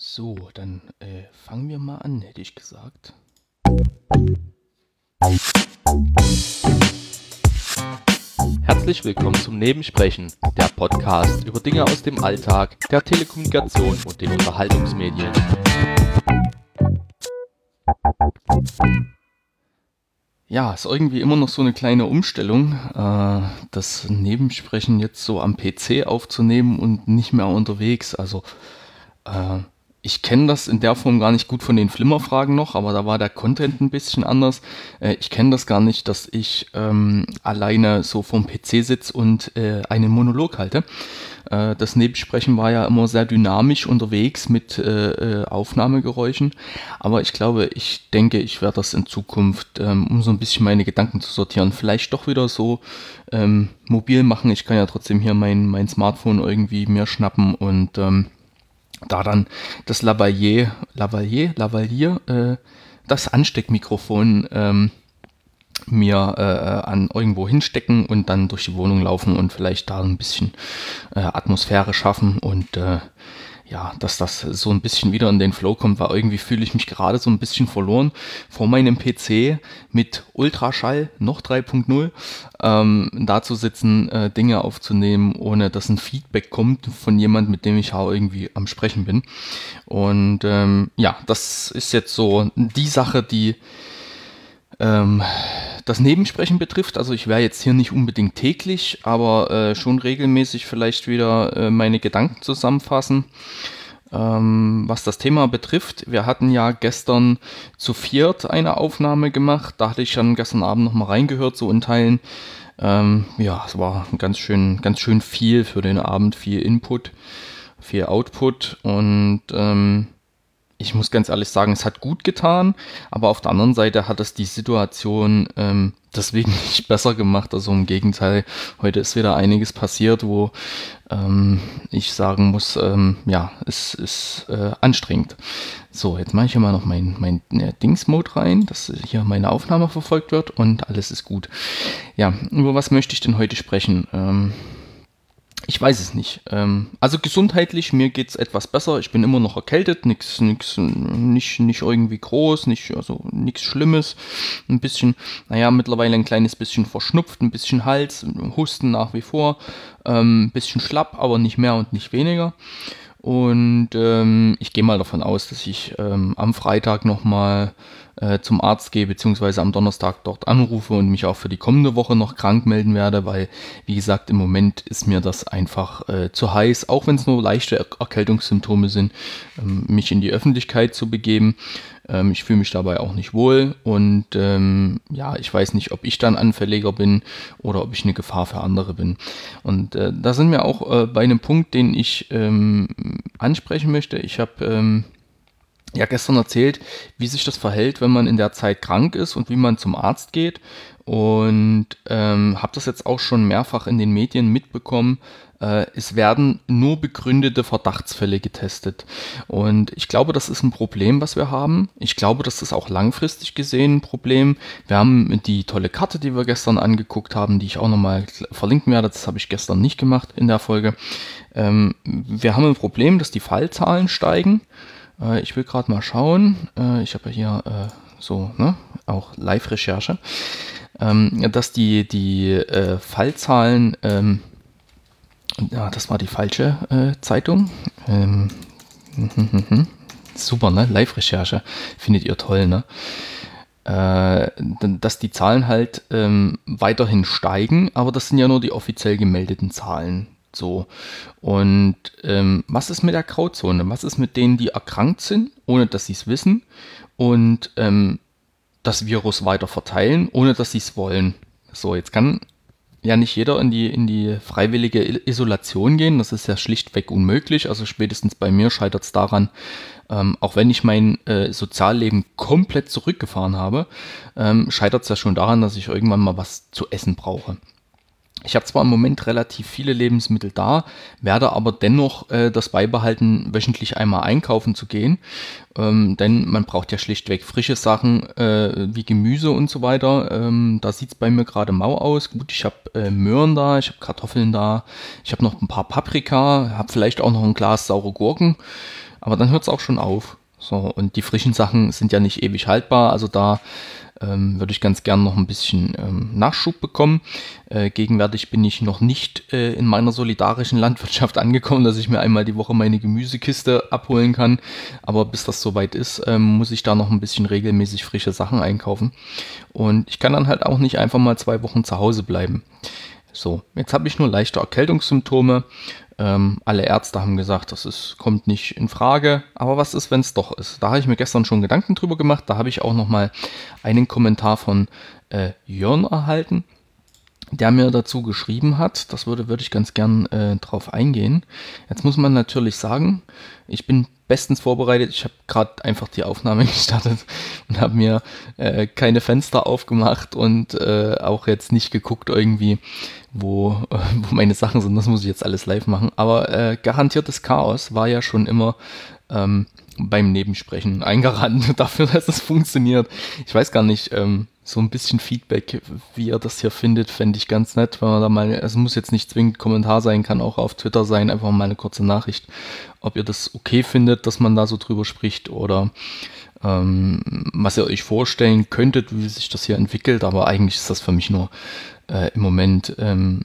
So, dann äh, fangen wir mal an, hätte ich gesagt. Herzlich willkommen zum Nebensprechen, der Podcast über Dinge aus dem Alltag, der Telekommunikation und den Unterhaltungsmedien. Ja, ist irgendwie immer noch so eine kleine Umstellung, äh, das Nebensprechen jetzt so am PC aufzunehmen und nicht mehr unterwegs. Also äh, ich kenne das in der Form gar nicht gut von den Flimmerfragen noch, aber da war der Content ein bisschen anders. Äh, ich kenne das gar nicht, dass ich ähm, alleine so vorm PC sitze und äh, einen Monolog halte. Äh, das Nebensprechen war ja immer sehr dynamisch unterwegs mit äh, äh, Aufnahmegeräuschen. Aber ich glaube, ich denke, ich werde das in Zukunft, ähm, um so ein bisschen meine Gedanken zu sortieren, vielleicht doch wieder so ähm, mobil machen. Ich kann ja trotzdem hier mein, mein Smartphone irgendwie mir schnappen und ähm, da dann das Lavalier, Lavalier, Lavalier, äh, das Ansteckmikrofon ähm, mir äh, an irgendwo hinstecken und dann durch die Wohnung laufen und vielleicht da ein bisschen äh, Atmosphäre schaffen und äh, ja, dass das so ein bisschen wieder in den Flow kommt, weil irgendwie fühle ich mich gerade so ein bisschen verloren vor meinem PC mit Ultraschall noch 3.0 ähm, da zu sitzen, äh, Dinge aufzunehmen, ohne dass ein Feedback kommt von jemand, mit dem ich auch irgendwie am Sprechen bin. Und ähm, ja, das ist jetzt so die Sache, die ähm, das Nebensprechen betrifft, also ich wäre jetzt hier nicht unbedingt täglich, aber äh, schon regelmäßig vielleicht wieder äh, meine Gedanken zusammenfassen. Ähm, was das Thema betrifft, wir hatten ja gestern zu viert eine Aufnahme gemacht. Da hatte ich dann gestern Abend nochmal reingehört, so in Teilen. Ähm, ja, es war ganz schön, ganz schön viel für den Abend, viel Input, viel Output und ähm, ich muss ganz ehrlich sagen, es hat gut getan, aber auf der anderen Seite hat es die Situation ähm, deswegen nicht besser gemacht. Also im Gegenteil, heute ist wieder einiges passiert, wo ähm, ich sagen muss, ähm, ja, es ist äh, anstrengend. So, jetzt mache ich hier mal noch mein, mein äh, Dings-Mode rein, dass hier meine Aufnahme verfolgt wird und alles ist gut. Ja, über was möchte ich denn heute sprechen? Ähm, ich weiß es nicht. Ähm, also gesundheitlich, mir geht es etwas besser. Ich bin immer noch erkältet, nix, nix, nicht, nicht irgendwie groß, nicht, also nichts Schlimmes. Ein bisschen, naja, mittlerweile ein kleines bisschen verschnupft, ein bisschen Hals, Husten nach wie vor, ähm, ein bisschen schlapp, aber nicht mehr und nicht weniger. Und ähm, ich gehe mal davon aus, dass ich ähm, am Freitag nochmal äh, zum Arzt gehe, beziehungsweise am Donnerstag dort anrufe und mich auch für die kommende Woche noch krank melden werde, weil, wie gesagt, im Moment ist mir das einfach äh, zu heiß, auch wenn es nur leichte er Erkältungssymptome sind, ähm, mich in die Öffentlichkeit zu begeben. Ähm, ich fühle mich dabei auch nicht wohl und ähm, ja, ich weiß nicht, ob ich dann Anfälliger bin oder ob ich eine Gefahr für andere bin. Und äh, da sind wir auch äh, bei einem Punkt, den ich ähm, ansprechen möchte. Ich habe ähm, ja gestern erzählt, wie sich das verhält, wenn man in der Zeit krank ist und wie man zum Arzt geht. Und ähm, habe das jetzt auch schon mehrfach in den Medien mitbekommen. Äh, es werden nur begründete Verdachtsfälle getestet. Und ich glaube, das ist ein Problem, was wir haben. Ich glaube, das ist auch langfristig gesehen ein Problem. Wir haben die tolle Karte, die wir gestern angeguckt haben, die ich auch nochmal verlinken werde. Das habe ich gestern nicht gemacht in der Folge. Ähm, wir haben ein Problem, dass die Fallzahlen steigen. Äh, ich will gerade mal schauen. Äh, ich habe ja hier so, ne, auch Live-Recherche, ähm, dass die, die Fallzahlen, ähm, ja, das war die falsche äh, Zeitung. Ähm, super, ne? Live-Recherche. Findet ihr toll, ne? Äh, dass die Zahlen halt ähm, weiterhin steigen, aber das sind ja nur die offiziell gemeldeten Zahlen. So. Und ähm, was ist mit der Grauzone? Was ist mit denen, die erkrankt sind, ohne dass sie es wissen und ähm, das Virus weiter verteilen, ohne dass sie es wollen? So, jetzt kann ja nicht jeder in die, in die freiwillige Isolation gehen. Das ist ja schlichtweg unmöglich. Also spätestens bei mir scheitert es daran, ähm, auch wenn ich mein äh, Sozialleben komplett zurückgefahren habe, ähm, scheitert es ja schon daran, dass ich irgendwann mal was zu essen brauche. Ich habe zwar im Moment relativ viele Lebensmittel da, werde aber dennoch äh, das beibehalten, wöchentlich einmal einkaufen zu gehen, ähm, denn man braucht ja schlichtweg frische Sachen äh, wie Gemüse und so weiter. Ähm, da sieht es bei mir gerade mau aus. Gut, ich habe äh, Möhren da, ich habe Kartoffeln da, ich habe noch ein paar Paprika, habe vielleicht auch noch ein Glas saure Gurken. aber dann hört es auch schon auf. So, und die frischen Sachen sind ja nicht ewig haltbar, also da ähm, würde ich ganz gern noch ein bisschen ähm, Nachschub bekommen. Äh, gegenwärtig bin ich noch nicht äh, in meiner solidarischen Landwirtschaft angekommen, dass ich mir einmal die Woche meine Gemüsekiste abholen kann. Aber bis das soweit ist, ähm, muss ich da noch ein bisschen regelmäßig frische Sachen einkaufen. Und ich kann dann halt auch nicht einfach mal zwei Wochen zu Hause bleiben. So, jetzt habe ich nur leichte Erkältungssymptome. Ähm, alle Ärzte haben gesagt, das ist, kommt nicht in Frage. Aber was ist, wenn es doch ist? Da habe ich mir gestern schon Gedanken drüber gemacht. Da habe ich auch noch mal einen Kommentar von äh, Jörn erhalten, der mir dazu geschrieben hat. Das würde, würde ich ganz gern äh, drauf eingehen. Jetzt muss man natürlich sagen, ich bin bestens vorbereitet. Ich habe gerade einfach die Aufnahme gestartet und habe mir äh, keine Fenster aufgemacht und äh, auch jetzt nicht geguckt irgendwie, wo, äh, wo meine Sachen sind. Das muss ich jetzt alles live machen. Aber äh, garantiertes Chaos war ja schon immer ähm, beim Nebensprechen eingerannt dafür, dass es funktioniert. Ich weiß gar nicht, ähm, so ein bisschen Feedback, wie ihr das hier findet, fände ich ganz nett, wenn man da mal, es muss jetzt nicht zwingend Kommentar sein, kann auch auf Twitter sein, einfach mal eine kurze Nachricht, ob ihr das okay findet, dass man da so drüber spricht oder ähm, was ihr euch vorstellen könntet, wie sich das hier entwickelt, aber eigentlich ist das für mich nur äh, im Moment ähm,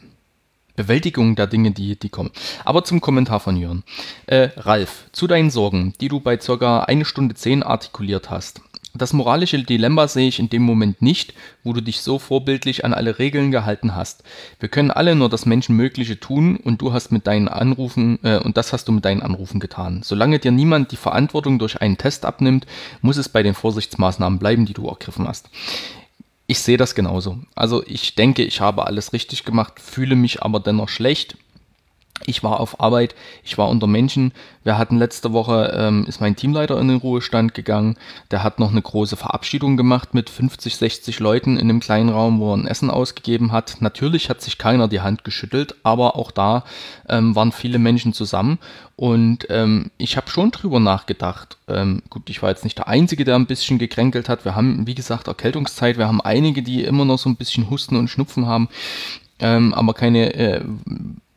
Bewältigung der Dinge, die, die kommen. Aber zum Kommentar von Jörn. Äh, Ralf, zu deinen Sorgen, die du bei circa eine Stunde zehn artikuliert hast. Das moralische Dilemma sehe ich in dem Moment nicht, wo du dich so vorbildlich an alle Regeln gehalten hast. Wir können alle nur das Menschenmögliche tun und du hast mit deinen Anrufen äh, und das hast du mit deinen Anrufen getan. Solange dir niemand die Verantwortung durch einen Test abnimmt, muss es bei den Vorsichtsmaßnahmen bleiben, die du ergriffen hast. Ich sehe das genauso. Also ich denke, ich habe alles richtig gemacht, fühle mich aber dennoch schlecht. Ich war auf Arbeit, ich war unter Menschen. Wir hatten letzte Woche, ähm, ist mein Teamleiter in den Ruhestand gegangen. Der hat noch eine große Verabschiedung gemacht mit 50, 60 Leuten in einem kleinen Raum, wo er ein Essen ausgegeben hat. Natürlich hat sich keiner die Hand geschüttelt, aber auch da ähm, waren viele Menschen zusammen. Und ähm, ich habe schon drüber nachgedacht. Ähm, gut, ich war jetzt nicht der Einzige, der ein bisschen gekränkelt hat. Wir haben, wie gesagt, Erkältungszeit. Wir haben einige, die immer noch so ein bisschen Husten und Schnupfen haben. Ähm, aber keine äh,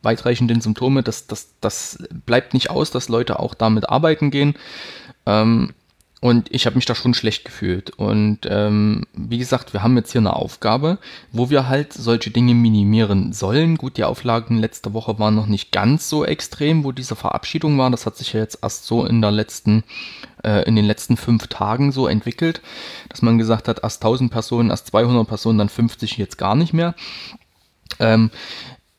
weitreichenden Symptome. Das, das, das bleibt nicht aus, dass Leute auch damit arbeiten gehen. Ähm, und ich habe mich da schon schlecht gefühlt. Und ähm, wie gesagt, wir haben jetzt hier eine Aufgabe, wo wir halt solche Dinge minimieren sollen. Gut, die Auflagen letzte Woche waren noch nicht ganz so extrem, wo diese Verabschiedung war. Das hat sich ja jetzt erst so in der letzten, äh, in den letzten fünf Tagen so entwickelt, dass man gesagt hat, erst 1000 Personen, erst 200 Personen, dann 50 jetzt gar nicht mehr. Ähm,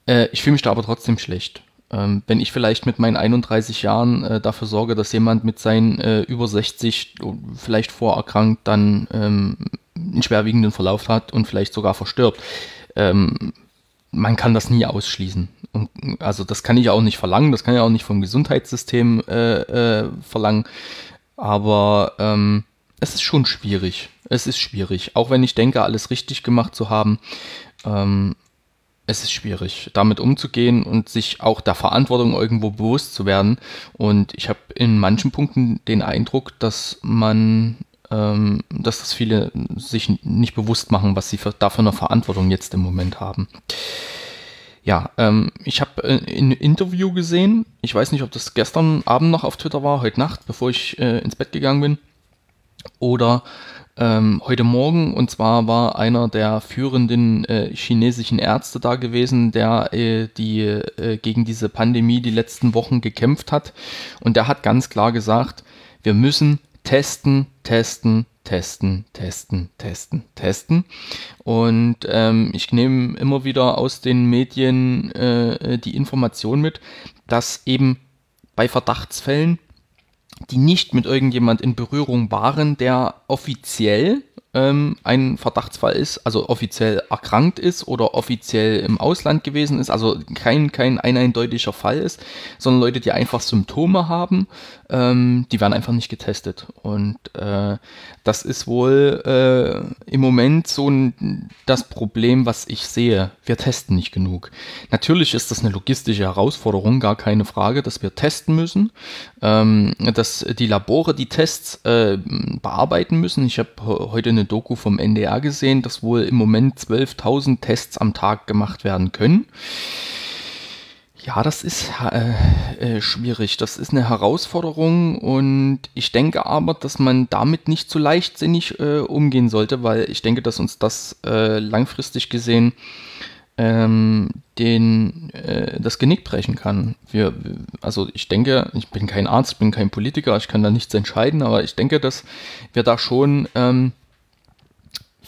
äh, ich fühle mich da aber trotzdem schlecht. Ähm, wenn ich vielleicht mit meinen 31 Jahren äh, dafür sorge, dass jemand mit seinen äh, über 60 vielleicht vorerkrankt dann ähm, einen schwerwiegenden Verlauf hat und vielleicht sogar verstirbt, ähm, man kann das nie ausschließen. Und, also das kann ich auch nicht verlangen, das kann ich auch nicht vom Gesundheitssystem äh, äh, verlangen. Aber ähm, es ist schon schwierig. Es ist schwierig. Auch wenn ich denke, alles richtig gemacht zu haben. Ähm, es ist schwierig, damit umzugehen und sich auch der Verantwortung irgendwo bewusst zu werden. Und ich habe in manchen Punkten den Eindruck, dass man, ähm, dass das viele sich nicht bewusst machen, was sie für, dafür eine Verantwortung jetzt im Moment haben. Ja, ähm, ich habe äh, ein Interview gesehen. Ich weiß nicht, ob das gestern Abend noch auf Twitter war, heute Nacht, bevor ich äh, ins Bett gegangen bin. Oder ähm, heute Morgen. Und zwar war einer der führenden äh, chinesischen Ärzte da gewesen, der äh, die, äh, gegen diese Pandemie die letzten Wochen gekämpft hat. Und der hat ganz klar gesagt, wir müssen testen, testen, testen, testen, testen, testen. Und ähm, ich nehme immer wieder aus den Medien äh, die Information mit, dass eben bei Verdachtsfällen die nicht mit irgendjemand in Berührung waren, der offiziell ähm, ein Verdachtsfall ist, also offiziell erkrankt ist oder offiziell im Ausland gewesen ist, also kein, kein eindeutiger Fall ist, sondern Leute, die einfach Symptome haben, ähm, die werden einfach nicht getestet. Und äh, das ist wohl äh, im Moment so ein, das Problem, was ich sehe. Wir testen nicht genug. Natürlich ist das eine logistische Herausforderung, gar keine Frage, dass wir testen müssen, ähm, dass die Labore die Tests äh, bearbeiten müssen. Ich habe heute eine Doku vom NDR gesehen, dass wohl im Moment 12.000 Tests am Tag gemacht werden können. Ja, das ist äh, äh, schwierig. Das ist eine Herausforderung und ich denke aber, dass man damit nicht zu leichtsinnig äh, umgehen sollte, weil ich denke, dass uns das äh, langfristig gesehen ähm, den, äh, das Genick brechen kann. Wir, also ich denke, ich bin kein Arzt, ich bin kein Politiker, ich kann da nichts entscheiden, aber ich denke, dass wir da schon ähm,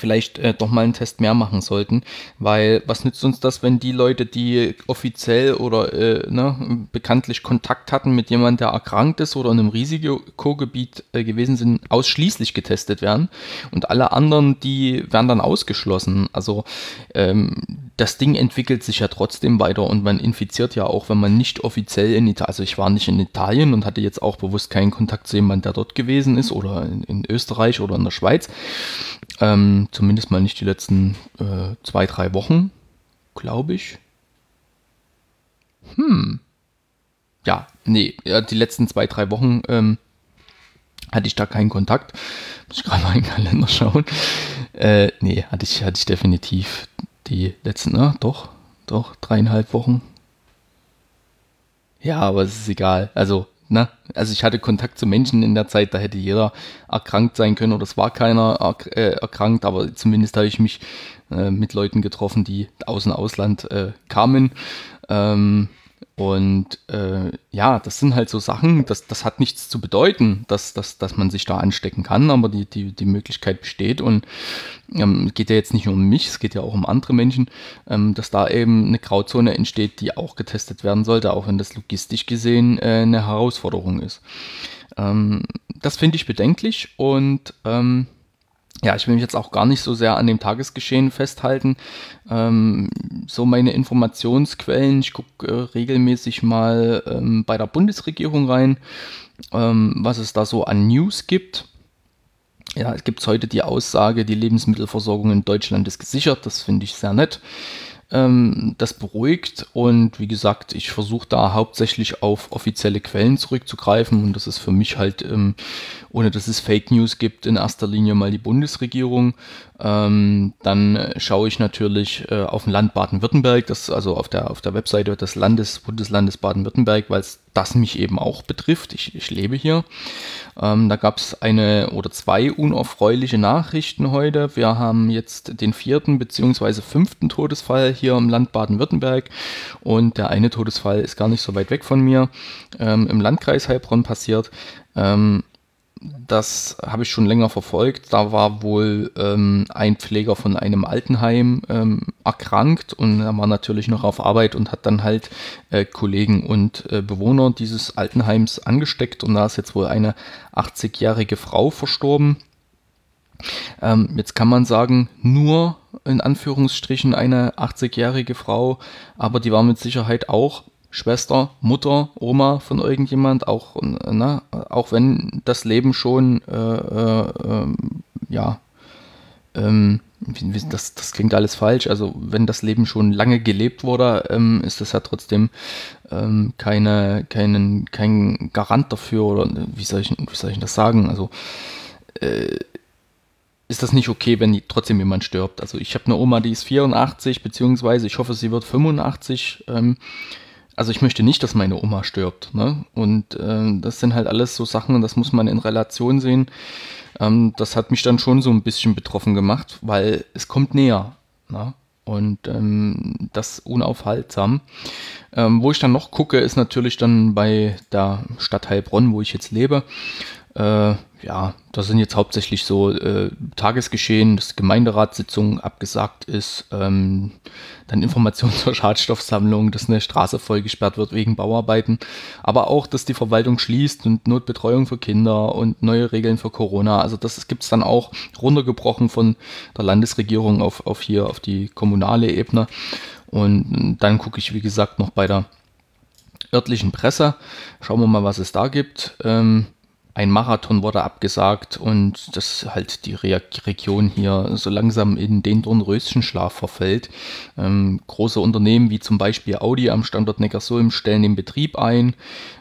vielleicht äh, doch mal einen Test mehr machen sollten, weil was nützt uns das, wenn die Leute, die offiziell oder äh, ne, bekanntlich Kontakt hatten mit jemandem, der erkrankt ist oder in einem Risikogebiet äh, gewesen sind, ausschließlich getestet werden und alle anderen, die werden dann ausgeschlossen. Also ähm, das Ding entwickelt sich ja trotzdem weiter und man infiziert ja auch, wenn man nicht offiziell in Italien, also ich war nicht in Italien und hatte jetzt auch bewusst keinen Kontakt zu jemandem, der dort gewesen ist oder in, in Österreich oder in der Schweiz. Ähm, zumindest mal nicht die letzten äh, zwei, drei Wochen, glaube ich. Hm. Ja, nee, ja, die letzten zwei, drei Wochen ähm, hatte ich da keinen Kontakt. Muss ich gerade mal in den Kalender schauen. Äh, nee, hatte ich, hatte ich definitiv die letzten, ne, doch, doch, dreieinhalb Wochen. Ja, aber es ist egal. Also, ne, also ich hatte Kontakt zu Menschen in der Zeit, da hätte jeder erkrankt sein können oder es war keiner erk äh, erkrankt, aber zumindest habe ich mich äh, mit Leuten getroffen, die aus dem Ausland äh, kamen. Ähm, und äh, ja, das sind halt so Sachen, das, das hat nichts zu bedeuten, dass, dass, dass man sich da anstecken kann, aber die, die, die Möglichkeit besteht und ähm, geht ja jetzt nicht nur um mich, es geht ja auch um andere Menschen, ähm, dass da eben eine Grauzone entsteht, die auch getestet werden sollte, auch wenn das logistisch gesehen äh, eine Herausforderung ist. Ähm, das finde ich bedenklich und ähm, ja, ich will mich jetzt auch gar nicht so sehr an dem Tagesgeschehen festhalten. Ähm, so meine Informationsquellen, ich gucke äh, regelmäßig mal ähm, bei der Bundesregierung rein, ähm, was es da so an News gibt. Ja, es gibt heute die Aussage, die Lebensmittelversorgung in Deutschland ist gesichert. Das finde ich sehr nett ähm, das beruhigt. Und wie gesagt, ich versuche da hauptsächlich auf offizielle Quellen zurückzugreifen. Und das ist für mich halt, ähm, ohne dass es Fake News gibt, in erster Linie mal die Bundesregierung. Ähm, dann schaue ich natürlich äh, auf dem Land Baden-Württemberg, das also auf der, auf der Webseite des Landes, Bundeslandes Baden-Württemberg, weil es das mich eben auch betrifft. Ich, ich lebe hier. Ähm, da gab es eine oder zwei unerfreuliche Nachrichten heute. Wir haben jetzt den vierten bzw. fünften Todesfall hier im Land Baden-Württemberg und der eine Todesfall ist gar nicht so weit weg von mir, ähm, im Landkreis Heilbronn passiert. Ähm, das habe ich schon länger verfolgt. Da war wohl ähm, ein Pfleger von einem Altenheim ähm, erkrankt und er war natürlich noch auf Arbeit und hat dann halt äh, Kollegen und äh, Bewohner dieses Altenheims angesteckt und da ist jetzt wohl eine 80-jährige Frau verstorben. Ähm, jetzt kann man sagen, nur in Anführungsstrichen eine 80-jährige Frau, aber die war mit Sicherheit auch Schwester, Mutter, Oma von irgendjemand, auch, na, auch wenn das Leben schon, äh, äh, ähm, ja, ähm, das, das klingt alles falsch, also wenn das Leben schon lange gelebt wurde, ähm, ist das ja trotzdem ähm, keine, keinen, kein Garant dafür, oder wie soll ich, wie soll ich das sagen, also äh, ist das nicht okay, wenn trotzdem jemand stirbt. Also ich habe eine Oma, die ist 84, beziehungsweise ich hoffe, sie wird 85. Ähm, also ich möchte nicht, dass meine Oma stirbt. Ne? Und äh, das sind halt alles so Sachen, das muss man in Relation sehen. Ähm, das hat mich dann schon so ein bisschen betroffen gemacht, weil es kommt näher. Ne? Und ähm, das unaufhaltsam. Ähm, wo ich dann noch gucke, ist natürlich dann bei der Stadt Heilbronn, wo ich jetzt lebe. Äh, ja, das sind jetzt hauptsächlich so äh, Tagesgeschehen, dass Gemeinderatssitzung abgesagt ist, ähm, dann Informationen zur Schadstoffsammlung, dass eine Straße vollgesperrt wird wegen Bauarbeiten, aber auch, dass die Verwaltung schließt und Notbetreuung für Kinder und neue Regeln für Corona. Also das gibt es dann auch runtergebrochen von der Landesregierung auf, auf hier, auf die kommunale Ebene. Und dann gucke ich, wie gesagt, noch bei der örtlichen Presse. Schauen wir mal, was es da gibt. Ähm, ein Marathon wurde abgesagt und dass halt die Re Region hier so langsam in den Dornröschenschlaf verfällt. Ähm, große Unternehmen wie zum Beispiel Audi am Standort Neckarsulm stellen den Betrieb ein.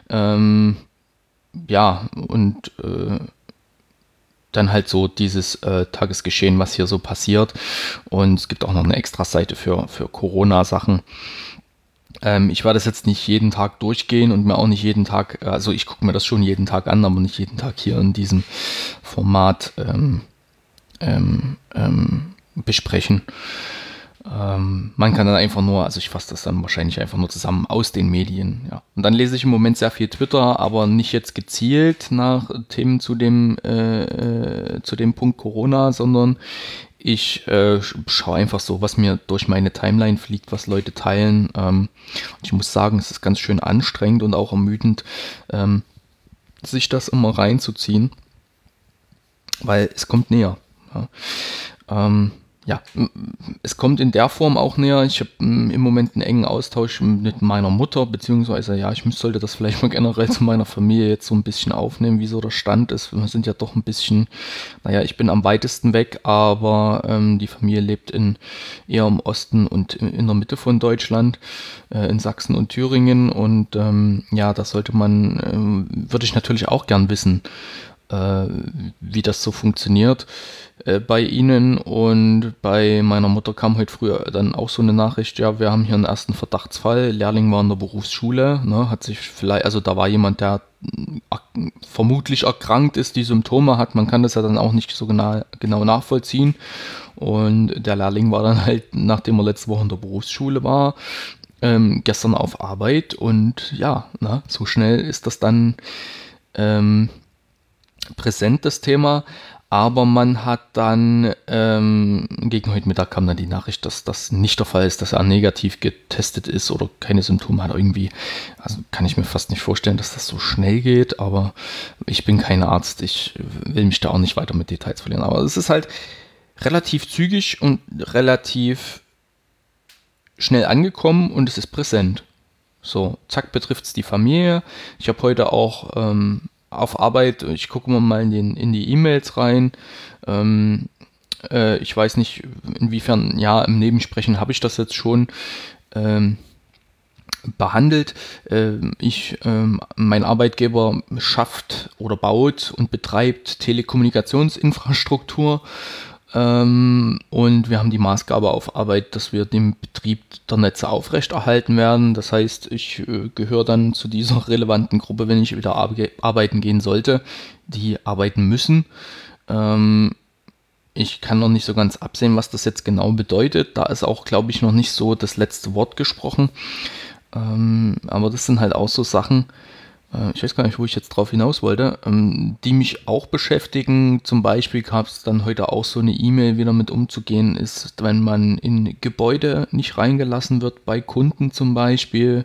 Ähm, ja, und äh, dann halt so dieses äh, Tagesgeschehen, was hier so passiert. Und es gibt auch noch eine extra Seite für, für Corona-Sachen. Ähm, ich werde das jetzt nicht jeden Tag durchgehen und mir auch nicht jeden Tag, also ich gucke mir das schon jeden Tag an, aber nicht jeden Tag hier in diesem Format ähm, ähm, ähm besprechen. Ähm, man kann dann einfach nur, also ich fasse das dann wahrscheinlich einfach nur zusammen aus den Medien. Ja. Und dann lese ich im Moment sehr viel Twitter, aber nicht jetzt gezielt nach Themen zu dem, äh, äh zu dem Punkt Corona, sondern ich äh, schaue einfach so, was mir durch meine Timeline fliegt, was Leute teilen. Ähm, ich muss sagen, es ist ganz schön anstrengend und auch ermüdend, ähm, sich das immer reinzuziehen, weil es kommt näher. Ja. Ähm, ja, es kommt in der Form auch näher. Ich habe im Moment einen engen Austausch mit meiner Mutter, beziehungsweise ja, ich sollte das vielleicht mal generell zu meiner Familie jetzt so ein bisschen aufnehmen, wie so der Stand ist. Wir sind ja doch ein bisschen, naja, ich bin am weitesten weg, aber ähm, die Familie lebt in eher im Osten und in der Mitte von Deutschland, äh, in Sachsen und Thüringen. Und ähm, ja, das sollte man, ähm, würde ich natürlich auch gern wissen, wie das so funktioniert äh, bei Ihnen. Und bei meiner Mutter kam heute früher dann auch so eine Nachricht, ja, wir haben hier einen ersten Verdachtsfall, Lehrling war in der Berufsschule, ne, hat sich vielleicht, also da war jemand, der vermutlich erkrankt ist, die Symptome hat, man kann das ja dann auch nicht so genau, genau nachvollziehen. Und der Lehrling war dann halt, nachdem er letzte Woche in der Berufsschule war, ähm, gestern auf Arbeit und ja, na, so schnell ist das dann ähm, präsent, das Thema. Aber man hat dann, ähm, gegen heute Mittag kam dann die Nachricht, dass das nicht der Fall ist, dass er negativ getestet ist oder keine Symptome hat. Irgendwie, also kann ich mir fast nicht vorstellen, dass das so schnell geht, aber ich bin kein Arzt. Ich will mich da auch nicht weiter mit Details verlieren. Aber es ist halt relativ zügig und relativ schnell angekommen und es ist präsent. So, zack, betrifft es die Familie. Ich habe heute auch ähm, auf Arbeit, ich gucke mal in, den, in die E-Mails rein. Ähm, äh, ich weiß nicht, inwiefern, ja, im Nebensprechen habe ich das jetzt schon ähm, behandelt. Ähm, ich, ähm, mein Arbeitgeber schafft oder baut und betreibt Telekommunikationsinfrastruktur und wir haben die Maßgabe auf Arbeit, dass wir den Betrieb der Netze aufrechterhalten werden. Das heißt, ich äh, gehöre dann zu dieser relevanten Gruppe, wenn ich wieder arbeiten gehen sollte, die arbeiten müssen. Ähm, ich kann noch nicht so ganz absehen, was das jetzt genau bedeutet. Da ist auch, glaube ich, noch nicht so das letzte Wort gesprochen. Ähm, aber das sind halt auch so Sachen, ich weiß gar nicht, wo ich jetzt drauf hinaus wollte, ähm, die mich auch beschäftigen. Zum Beispiel gab es dann heute auch so eine E-Mail, wie damit umzugehen ist, wenn man in Gebäude nicht reingelassen wird, bei Kunden zum Beispiel.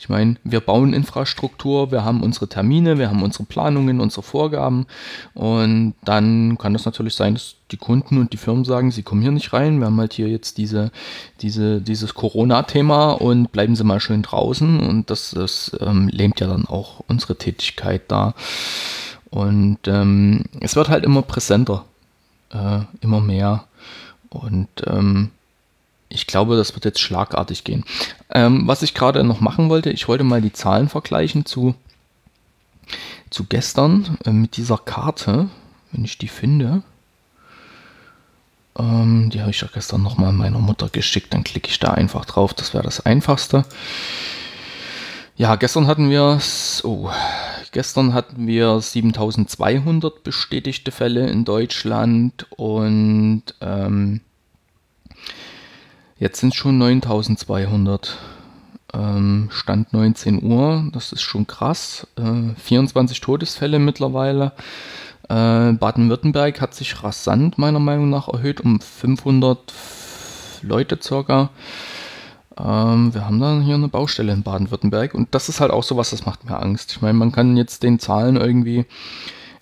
Ich meine, wir bauen Infrastruktur, wir haben unsere Termine, wir haben unsere Planungen, unsere Vorgaben und dann kann es natürlich sein, dass die Kunden und die Firmen sagen, sie kommen hier nicht rein, wir haben halt hier jetzt diese, diese, dieses Corona-Thema und bleiben Sie mal schön draußen und das, das ähm, lähmt ja dann auch unsere Tätigkeit da. Und ähm, es wird halt immer präsenter, äh, immer mehr und ähm, ich glaube, das wird jetzt schlagartig gehen. Ähm, was ich gerade noch machen wollte, ich wollte mal die Zahlen vergleichen zu, zu gestern äh, mit dieser Karte, wenn ich die finde. Ähm, die habe ich ja gestern nochmal meiner Mutter geschickt. Dann klicke ich da einfach drauf. Das wäre das Einfachste. Ja, gestern hatten wir oh, gestern hatten wir 7200 bestätigte Fälle in Deutschland und ähm, jetzt sind es schon 9200. Ähm, Stand 19 Uhr, das ist schon krass. Äh, 24 Todesfälle mittlerweile. Äh, Baden-Württemberg hat sich rasant meiner Meinung nach erhöht um 500 Leute circa. Ähm, wir haben dann hier eine Baustelle in Baden-Württemberg und das ist halt auch so was, das macht mir Angst. Ich meine, man kann jetzt den Zahlen irgendwie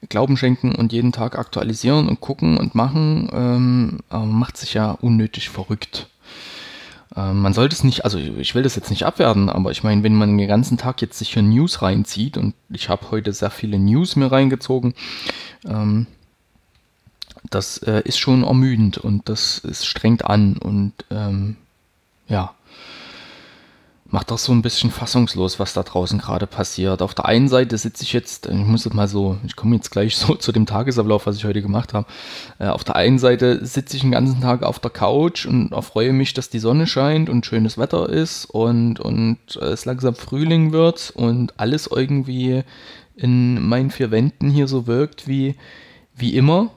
Glauben schenken und jeden Tag aktualisieren und gucken und machen, ähm, macht sich ja unnötig verrückt. Ähm, man sollte es nicht, also ich will das jetzt nicht abwerten, aber ich meine, wenn man den ganzen Tag jetzt sich hier News reinzieht und ich habe heute sehr viele News mir reingezogen, ähm, das äh, ist schon ermüdend und das ist strengt an und ähm, ja, macht doch so ein bisschen fassungslos, was da draußen gerade passiert. Auf der einen Seite sitze ich jetzt, ich muss jetzt mal so, ich komme jetzt gleich so zu dem Tagesablauf, was ich heute gemacht habe. Äh, auf der einen Seite sitze ich den ganzen Tag auf der Couch und erfreue mich, dass die Sonne scheint und schönes Wetter ist und, und es langsam Frühling wird und alles irgendwie in meinen vier Wänden hier so wirkt wie, wie immer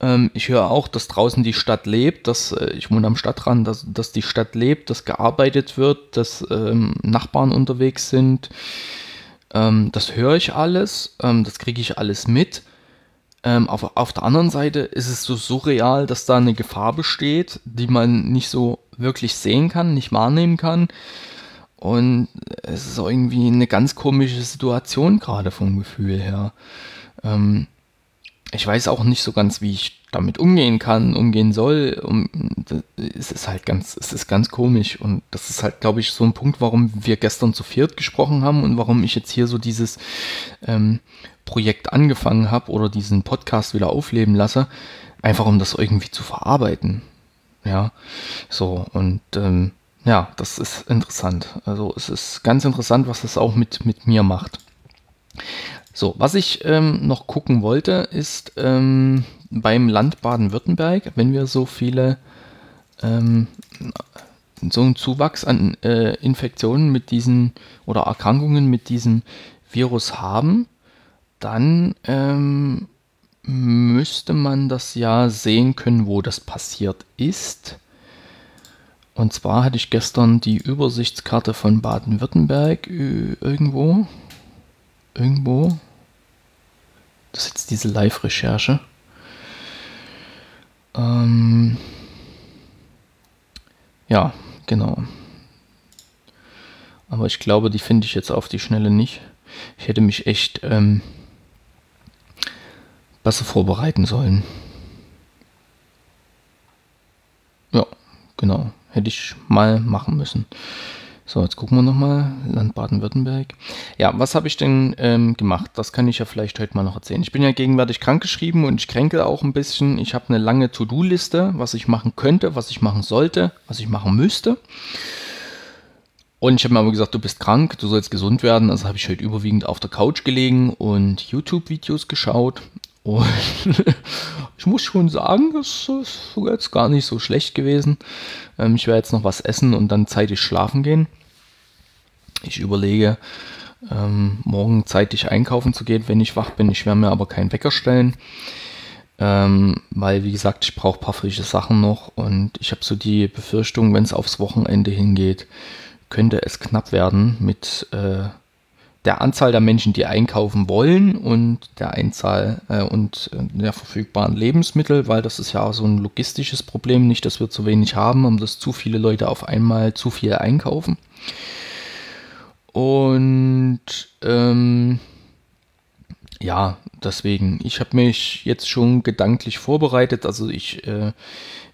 ähm, ich höre auch, dass draußen die Stadt lebt, dass äh, ich wohne am Stadtrand, dass, dass die Stadt lebt, dass gearbeitet wird, dass ähm, Nachbarn unterwegs sind. Ähm, das höre ich alles, ähm, das kriege ich alles mit. Ähm, auf, auf der anderen Seite ist es so surreal, dass da eine Gefahr besteht, die man nicht so wirklich sehen kann, nicht wahrnehmen kann. Und es ist irgendwie eine ganz komische Situation gerade vom Gefühl her. Ähm, ich weiß auch nicht so ganz, wie ich damit umgehen kann, umgehen soll. Um, es ist halt ganz, es ist ganz komisch und das ist halt, glaube ich, so ein Punkt, warum wir gestern zu viert gesprochen haben und warum ich jetzt hier so dieses ähm, Projekt angefangen habe oder diesen Podcast wieder aufleben lasse, einfach um das irgendwie zu verarbeiten. Ja, so und ähm, ja, das ist interessant. Also es ist ganz interessant, was das auch mit, mit mir macht. So, was ich ähm, noch gucken wollte, ist ähm, beim Land Baden-Württemberg, wenn wir so viele, ähm, so einen Zuwachs an äh, Infektionen mit diesen oder Erkrankungen mit diesem Virus haben, dann ähm, müsste man das ja sehen können, wo das passiert ist. Und zwar hatte ich gestern die Übersichtskarte von Baden-Württemberg äh, irgendwo. Irgendwo. Das ist jetzt diese Live-Recherche. Ähm ja, genau. Aber ich glaube, die finde ich jetzt auf die Schnelle nicht. Ich hätte mich echt ähm, besser vorbereiten sollen. Ja, genau. Hätte ich mal machen müssen. So, jetzt gucken wir nochmal. Land Baden-Württemberg. Ja, was habe ich denn ähm, gemacht? Das kann ich ja vielleicht heute mal noch erzählen. Ich bin ja gegenwärtig krankgeschrieben und ich kränke auch ein bisschen. Ich habe eine lange To-Do-Liste, was ich machen könnte, was ich machen sollte, was ich machen müsste. Und ich habe mir aber gesagt, du bist krank, du sollst gesund werden. Also habe ich heute überwiegend auf der Couch gelegen und YouTube-Videos geschaut. Und ich muss schon sagen, das ist jetzt gar nicht so schlecht gewesen. Ähm, ich werde jetzt noch was essen und dann zeitig schlafen gehen. Ich überlege, ähm, morgen zeitig einkaufen zu gehen, wenn ich wach bin. Ich werde mir aber keinen Wecker stellen, ähm, weil, wie gesagt, ich brauche ein paar frische Sachen noch und ich habe so die Befürchtung, wenn es aufs Wochenende hingeht, könnte es knapp werden mit äh, der Anzahl der Menschen, die einkaufen wollen und der Einzahl äh, und äh, der verfügbaren Lebensmittel, weil das ist ja so ein logistisches Problem, nicht, dass wir zu wenig haben, um dass zu viele Leute auf einmal zu viel einkaufen. Und ähm, ja, deswegen, ich habe mich jetzt schon gedanklich vorbereitet. Also ich, äh,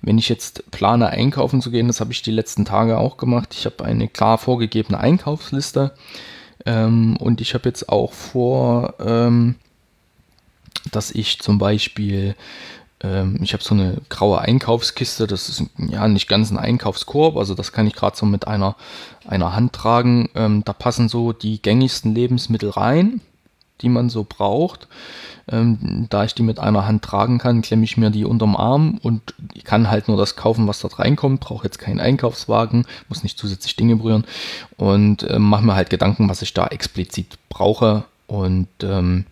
wenn ich jetzt plane, einkaufen zu gehen, das habe ich die letzten Tage auch gemacht. Ich habe eine klar vorgegebene Einkaufsliste. Ähm, und ich habe jetzt auch vor, ähm, dass ich zum Beispiel ähm, ich habe so eine graue Einkaufskiste, das ist ja nicht ganz ein Einkaufskorb, also das kann ich gerade so mit einer, einer Hand tragen. Ähm, da passen so die gängigsten Lebensmittel rein, die man so braucht. Ähm, da ich die mit einer Hand tragen kann, klemme ich mir die unterm Arm und ich kann halt nur das kaufen, was dort reinkommt, brauche jetzt keinen Einkaufswagen, muss nicht zusätzlich Dinge berühren und äh, mache mir halt Gedanken, was ich da explizit brauche und ähm,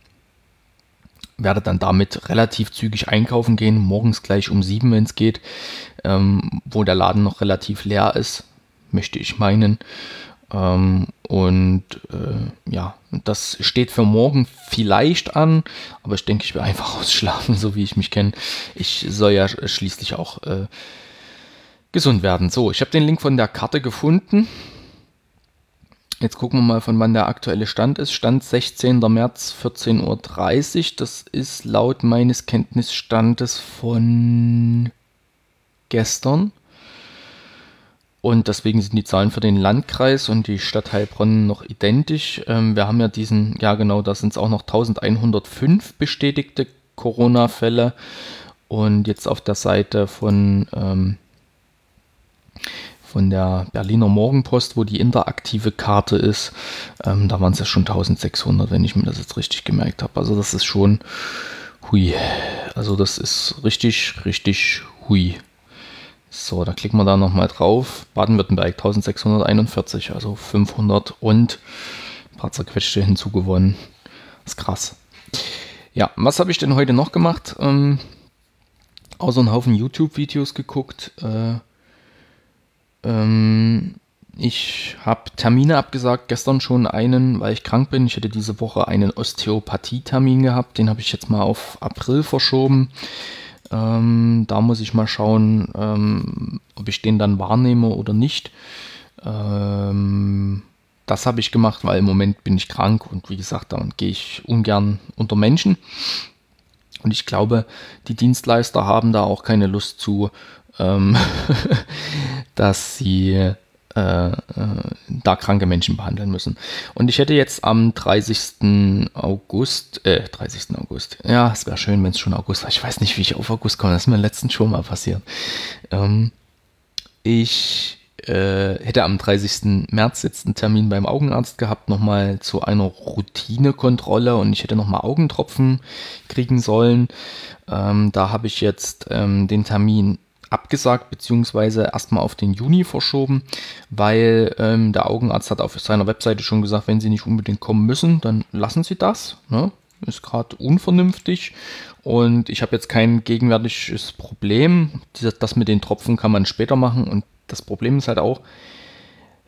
werde dann damit relativ zügig einkaufen gehen, morgens gleich um sieben, wenn es geht, ähm, wo der Laden noch relativ leer ist, möchte ich meinen. Ähm, und äh, ja, das steht für morgen vielleicht an, aber ich denke, ich werde einfach ausschlafen, so wie ich mich kenne. Ich soll ja schließlich auch äh, gesund werden. So, ich habe den Link von der Karte gefunden. Jetzt gucken wir mal, von wann der aktuelle Stand ist. Stand 16. März 14.30 Uhr. Das ist laut meines Kenntnisstandes von gestern. Und deswegen sind die Zahlen für den Landkreis und die Stadt Heilbronn noch identisch. Ähm, wir haben ja diesen, ja genau, da sind es auch noch 1105 bestätigte Corona-Fälle. Und jetzt auf der Seite von, ähm, von der Berliner Morgenpost, wo die interaktive Karte ist. Ähm, da waren es ja schon 1600, wenn ich mir das jetzt richtig gemerkt habe. Also das ist schon hui. Also das ist richtig, richtig hui. So, da klicken wir da nochmal drauf. Baden-Württemberg 1641, also 500 und ein paar zerquetschte hinzugewonnen. Das ist krass. Ja, was habe ich denn heute noch gemacht? Ähm, außer einen Haufen YouTube-Videos geguckt. Äh, ähm, ich habe Termine abgesagt, gestern schon einen, weil ich krank bin. Ich hätte diese Woche einen Osteopathie-Termin gehabt, den habe ich jetzt mal auf April verschoben. Ähm, da muss ich mal schauen, ähm, ob ich den dann wahrnehme oder nicht. Ähm, das habe ich gemacht, weil im Moment bin ich krank und wie gesagt, dann gehe ich ungern unter Menschen. Und ich glaube, die Dienstleister haben da auch keine Lust zu, ähm, dass sie äh, äh, da kranke Menschen behandeln müssen. Und ich hätte jetzt am 30. August, äh, 30. August, ja, es wäre schön, wenn es schon August war. Ich weiß nicht, wie ich auf August komme, das ist mir letztens schon mal passiert. Ähm, ich äh, hätte am 30. März jetzt einen Termin beim Augenarzt gehabt, nochmal zu einer Routinekontrolle und ich hätte nochmal Augentropfen kriegen sollen. Ähm, da habe ich jetzt ähm, den Termin abgesagt, beziehungsweise erstmal auf den Juni verschoben, weil ähm, der Augenarzt hat auf seiner Webseite schon gesagt, wenn Sie nicht unbedingt kommen müssen, dann lassen Sie das. Ne? Ist gerade unvernünftig und ich habe jetzt kein gegenwärtiges Problem. Das mit den Tropfen kann man später machen und das Problem ist halt auch,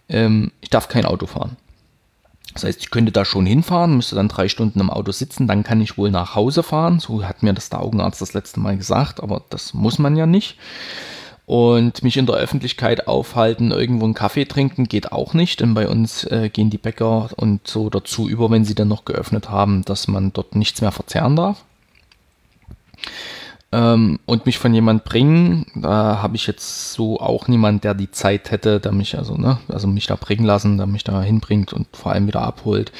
ähm, ich darf kein Auto fahren. Das heißt, ich könnte da schon hinfahren, müsste dann drei Stunden im Auto sitzen, dann kann ich wohl nach Hause fahren. So hat mir das der Augenarzt das letzte Mal gesagt, aber das muss man ja nicht. Und mich in der Öffentlichkeit aufhalten, irgendwo einen Kaffee trinken, geht auch nicht, denn bei uns äh, gehen die Bäcker und so dazu über, wenn sie dann noch geöffnet haben, dass man dort nichts mehr verzehren darf ähm, und mich von jemand bringen. Da habe ich jetzt so auch niemand, der die Zeit hätte, der mich also, ne, also mich da bringen lassen, der mich da hinbringt und vor allem wieder abholt.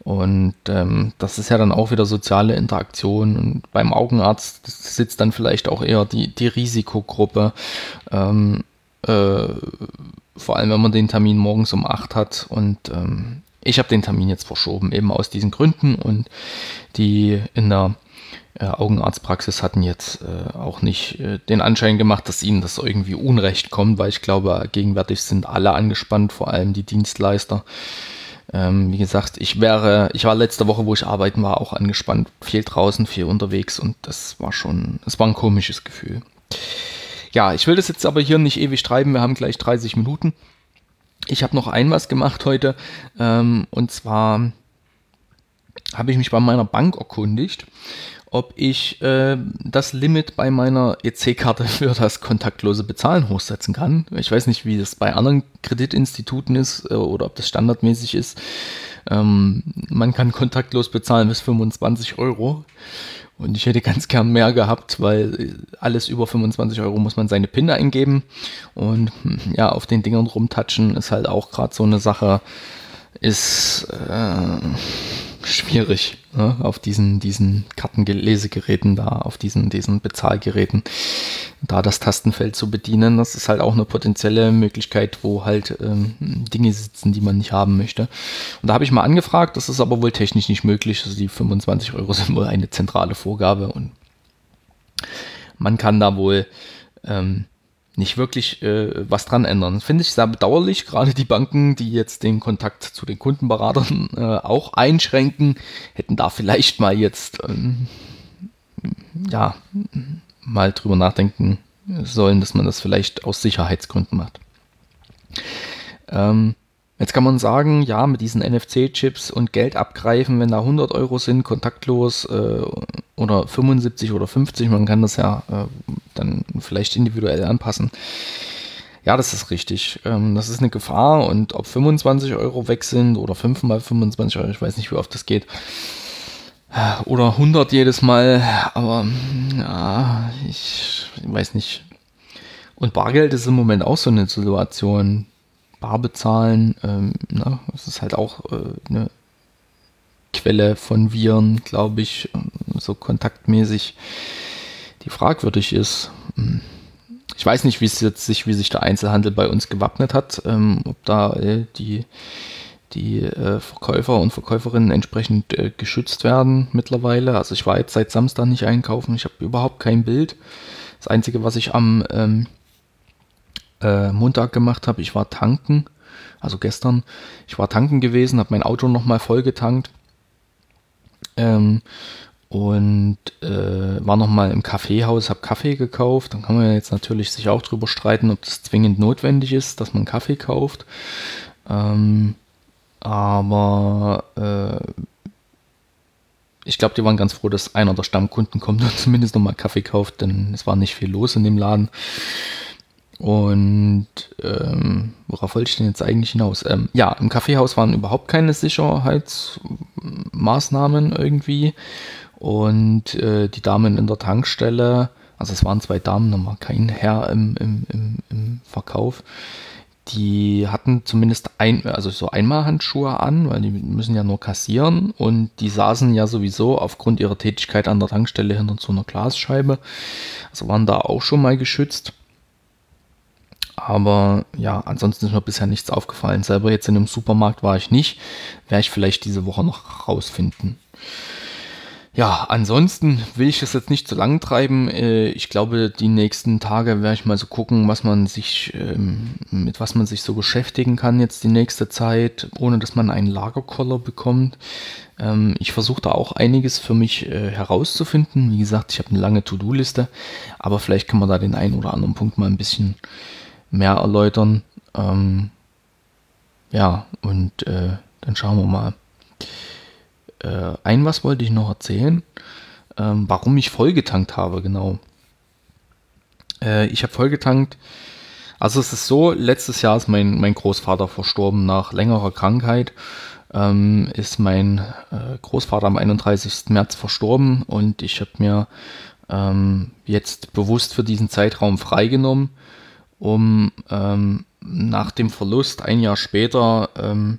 Und ähm, das ist ja dann auch wieder soziale Interaktion. Und beim Augenarzt sitzt dann vielleicht auch eher die, die Risikogruppe. Ähm, äh, vor allem, wenn man den Termin morgens um 8 hat. Und ähm, ich habe den Termin jetzt verschoben, eben aus diesen Gründen. Und die in der äh, Augenarztpraxis hatten jetzt äh, auch nicht äh, den Anschein gemacht, dass ihnen das irgendwie Unrecht kommt, weil ich glaube, gegenwärtig sind alle angespannt, vor allem die Dienstleister. Ähm, wie gesagt, ich wäre, ich war letzte Woche, wo ich arbeiten war, auch angespannt, viel draußen, viel unterwegs und das war schon, es war ein komisches Gefühl. Ja, ich will das jetzt aber hier nicht ewig treiben, wir haben gleich 30 Minuten. Ich habe noch ein was gemacht heute ähm, und zwar habe ich mich bei meiner Bank erkundigt ob ich äh, das Limit bei meiner EC-Karte für das kontaktlose Bezahlen hochsetzen kann. Ich weiß nicht, wie das bei anderen Kreditinstituten ist äh, oder ob das standardmäßig ist. Ähm, man kann kontaktlos bezahlen bis 25 Euro. Und ich hätte ganz gern mehr gehabt, weil alles über 25 Euro muss man seine PIN eingeben. Und hm, ja, auf den Dingern rumtatschen ist halt auch gerade so eine Sache, ist äh, schwierig ne? auf diesen, diesen Kartenlesegeräten da, auf diesen, diesen Bezahlgeräten, da das Tastenfeld zu bedienen. Das ist halt auch eine potenzielle Möglichkeit, wo halt ähm, Dinge sitzen, die man nicht haben möchte. Und da habe ich mal angefragt, das ist aber wohl technisch nicht möglich. Also die 25 Euro sind wohl eine zentrale Vorgabe und man kann da wohl ähm, nicht wirklich äh, was dran ändern. Finde ich sehr bedauerlich, gerade die Banken, die jetzt den Kontakt zu den Kundenberatern äh, auch einschränken, hätten da vielleicht mal jetzt ähm, ja mal drüber nachdenken sollen, dass man das vielleicht aus Sicherheitsgründen macht. Ähm, Jetzt kann man sagen, ja, mit diesen NFC-Chips und Geld abgreifen, wenn da 100 Euro sind, kontaktlos äh, oder 75 oder 50, man kann das ja äh, dann vielleicht individuell anpassen. Ja, das ist richtig. Ähm, das ist eine Gefahr und ob 25 Euro weg sind oder 5 mal 25 Euro, ich weiß nicht, wie oft das geht. Oder 100 jedes Mal, aber ja, ich weiß nicht. Und Bargeld ist im Moment auch so eine Situation bar bezahlen. Ähm, ne? Das ist halt auch äh, eine Quelle von Viren, glaube ich, so kontaktmäßig, die fragwürdig ist. Hm. Ich weiß nicht, wie es jetzt sich, wie sich der Einzelhandel bei uns gewappnet hat, ähm, ob da äh, die, die äh, Verkäufer und Verkäuferinnen entsprechend äh, geschützt werden mittlerweile. Also ich war jetzt seit Samstag nicht einkaufen, ich habe überhaupt kein Bild. Das Einzige, was ich am ähm, äh, Montag gemacht habe, ich war tanken, also gestern, ich war tanken gewesen, habe mein Auto nochmal voll getankt. Ähm, und äh, war nochmal im Kaffeehaus, habe Kaffee gekauft. Dann kann man jetzt natürlich sich auch drüber streiten, ob das zwingend notwendig ist, dass man Kaffee kauft. Ähm, aber äh, ich glaube, die waren ganz froh, dass einer der Stammkunden kommt und zumindest nochmal Kaffee kauft, denn es war nicht viel los in dem Laden. Und ähm, worauf wollte ich denn jetzt eigentlich hinaus? Ähm, ja, im Kaffeehaus waren überhaupt keine Sicherheitsmaßnahmen irgendwie. Und äh, die Damen in der Tankstelle, also es waren zwei Damen, da war kein Herr im, im, im, im Verkauf, die hatten zumindest ein, also so Einmalhandschuhe an, weil die müssen ja nur kassieren und die saßen ja sowieso aufgrund ihrer Tätigkeit an der Tankstelle hinter so einer Glasscheibe. Also waren da auch schon mal geschützt. Aber ja, ansonsten ist mir bisher nichts aufgefallen. Selber jetzt in einem Supermarkt war ich nicht. Werde ich vielleicht diese Woche noch rausfinden. Ja, ansonsten will ich das jetzt nicht zu lang treiben. Äh, ich glaube, die nächsten Tage werde ich mal so gucken, was man sich, ähm, mit was man sich so beschäftigen kann jetzt die nächste Zeit, ohne dass man einen Lagerkoller bekommt. Ähm, ich versuche da auch einiges für mich äh, herauszufinden. Wie gesagt, ich habe eine lange To-Do-Liste, aber vielleicht kann man da den einen oder anderen Punkt mal ein bisschen mehr erläutern. Ähm, ja, und äh, dann schauen wir mal. Äh, ein was wollte ich noch erzählen, ähm, warum ich vollgetankt habe, genau. Äh, ich habe vollgetankt. Also es ist so, letztes Jahr ist mein, mein Großvater verstorben nach längerer Krankheit. Ähm, ist mein äh, Großvater am 31. März verstorben und ich habe mir ähm, jetzt bewusst für diesen Zeitraum freigenommen, um ähm, nach dem Verlust ein Jahr später ähm,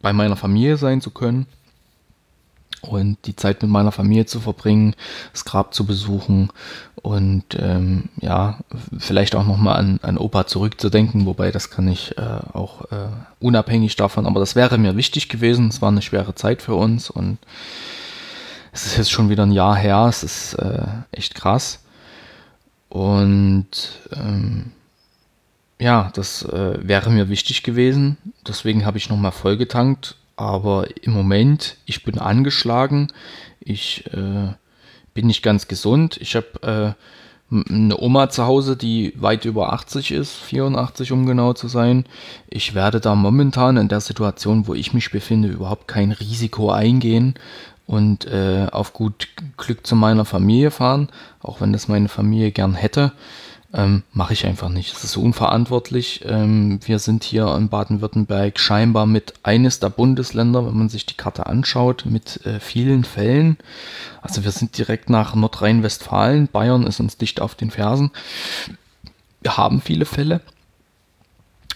bei meiner Familie sein zu können und die Zeit mit meiner Familie zu verbringen, das Grab zu besuchen und ähm, ja, vielleicht auch nochmal an, an Opa zurückzudenken, wobei das kann ich äh, auch äh, unabhängig davon, aber das wäre mir wichtig gewesen. Es war eine schwere Zeit für uns und es ist jetzt schon wieder ein Jahr her, es ist äh, echt krass. Und ähm, ja, das äh, wäre mir wichtig gewesen. Deswegen habe ich nochmal vollgetankt aber im Moment, ich bin angeschlagen, ich äh, bin nicht ganz gesund. Ich habe äh, eine Oma zu Hause, die weit über 80 ist, 84 um genau zu sein. Ich werde da momentan in der Situation, wo ich mich befinde, überhaupt kein Risiko eingehen und äh, auf gut Glück zu meiner Familie fahren, auch wenn das meine Familie gern hätte. Ähm, Mache ich einfach nicht. Es ist unverantwortlich. Ähm, wir sind hier in Baden-Württemberg scheinbar mit eines der Bundesländer, wenn man sich die Karte anschaut, mit äh, vielen Fällen. Also wir sind direkt nach Nordrhein-Westfalen. Bayern ist uns dicht auf den Fersen. Wir haben viele Fälle.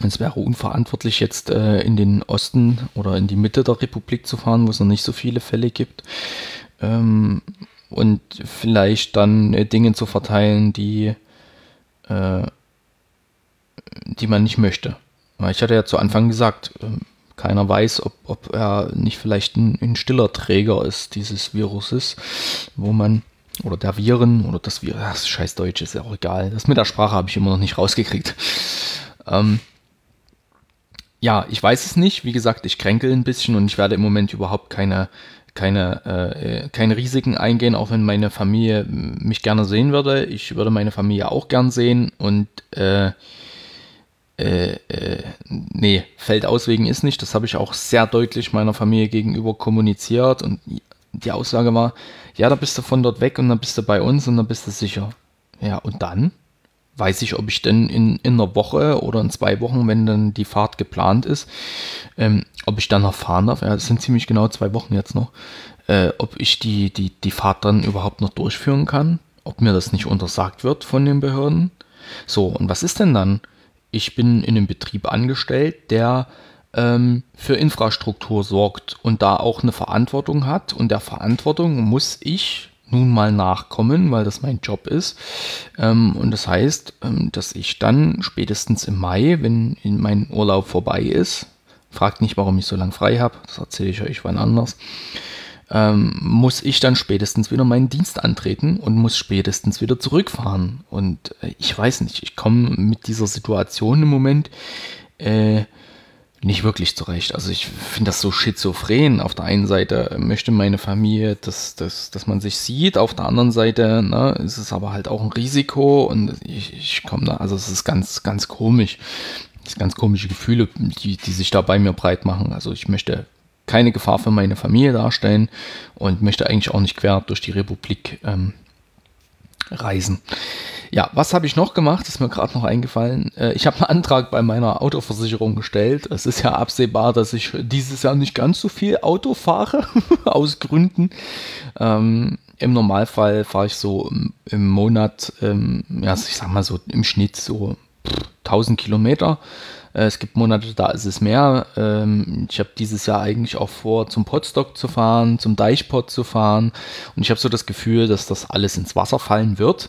Es wäre unverantwortlich, jetzt äh, in den Osten oder in die Mitte der Republik zu fahren, wo es noch nicht so viele Fälle gibt. Ähm, und vielleicht dann äh, Dinge zu verteilen, die äh, die man nicht möchte. Ich hatte ja zu Anfang gesagt, ähm, keiner weiß, ob, ob er nicht vielleicht ein, ein, stiller Träger ist dieses Viruses, wo man, oder der Viren, oder das Virus, das scheiß Deutsch ist ja auch egal. Das mit der Sprache habe ich immer noch nicht rausgekriegt. Ähm, ja, ich weiß es nicht. Wie gesagt, ich kränkel ein bisschen und ich werde im Moment überhaupt keine keine, äh, keine Risiken eingehen, auch wenn meine Familie mich gerne sehen würde. Ich würde meine Familie auch gern sehen und äh, äh, äh, nee, fällt aus ist nicht. Das habe ich auch sehr deutlich meiner Familie gegenüber kommuniziert und die Aussage war, ja, da bist du von dort weg und dann bist du bei uns und dann bist du sicher. Ja, und dann? Weiß ich, ob ich denn in, in einer Woche oder in zwei Wochen, wenn dann die Fahrt geplant ist, ähm, ob ich dann noch fahren darf. Ja, das sind ziemlich genau zwei Wochen jetzt noch. Äh, ob ich die, die, die Fahrt dann überhaupt noch durchführen kann, ob mir das nicht untersagt wird von den Behörden. So, und was ist denn dann? Ich bin in einem Betrieb angestellt, der ähm, für Infrastruktur sorgt und da auch eine Verantwortung hat. Und der Verantwortung muss ich nun mal nachkommen, weil das mein Job ist. Ähm, und das heißt, ähm, dass ich dann spätestens im Mai, wenn mein Urlaub vorbei ist, fragt nicht, warum ich so lange frei habe, das erzähle ich euch wann anders, ähm, muss ich dann spätestens wieder meinen Dienst antreten und muss spätestens wieder zurückfahren. Und äh, ich weiß nicht, ich komme mit dieser Situation im Moment äh, nicht wirklich zurecht. Also ich finde das so schizophren. Auf der einen Seite möchte meine Familie, dass, dass, dass man sich sieht, auf der anderen Seite ne, ist es aber halt auch ein Risiko und ich, ich komme da, also es ist ganz, ganz komisch. Das sind ganz komische Gefühle, die, die sich da bei mir breit machen. Also ich möchte keine Gefahr für meine Familie darstellen und möchte eigentlich auch nicht quer durch die Republik ähm, reisen. Ja, was habe ich noch gemacht? Ist mir gerade noch eingefallen. Äh, ich habe einen Antrag bei meiner Autoversicherung gestellt. Es ist ja absehbar, dass ich dieses Jahr nicht ganz so viel Auto fahre, aus Gründen. Ähm, Im Normalfall fahre ich so im, Monat, ähm, ja, ich sag mal so im Schnitt so 1000 Kilometer. Äh, es gibt Monate, da ist es mehr. Ähm, ich habe dieses Jahr eigentlich auch vor, zum Potstock zu fahren, zum Deichpot zu fahren. Und ich habe so das Gefühl, dass das alles ins Wasser fallen wird.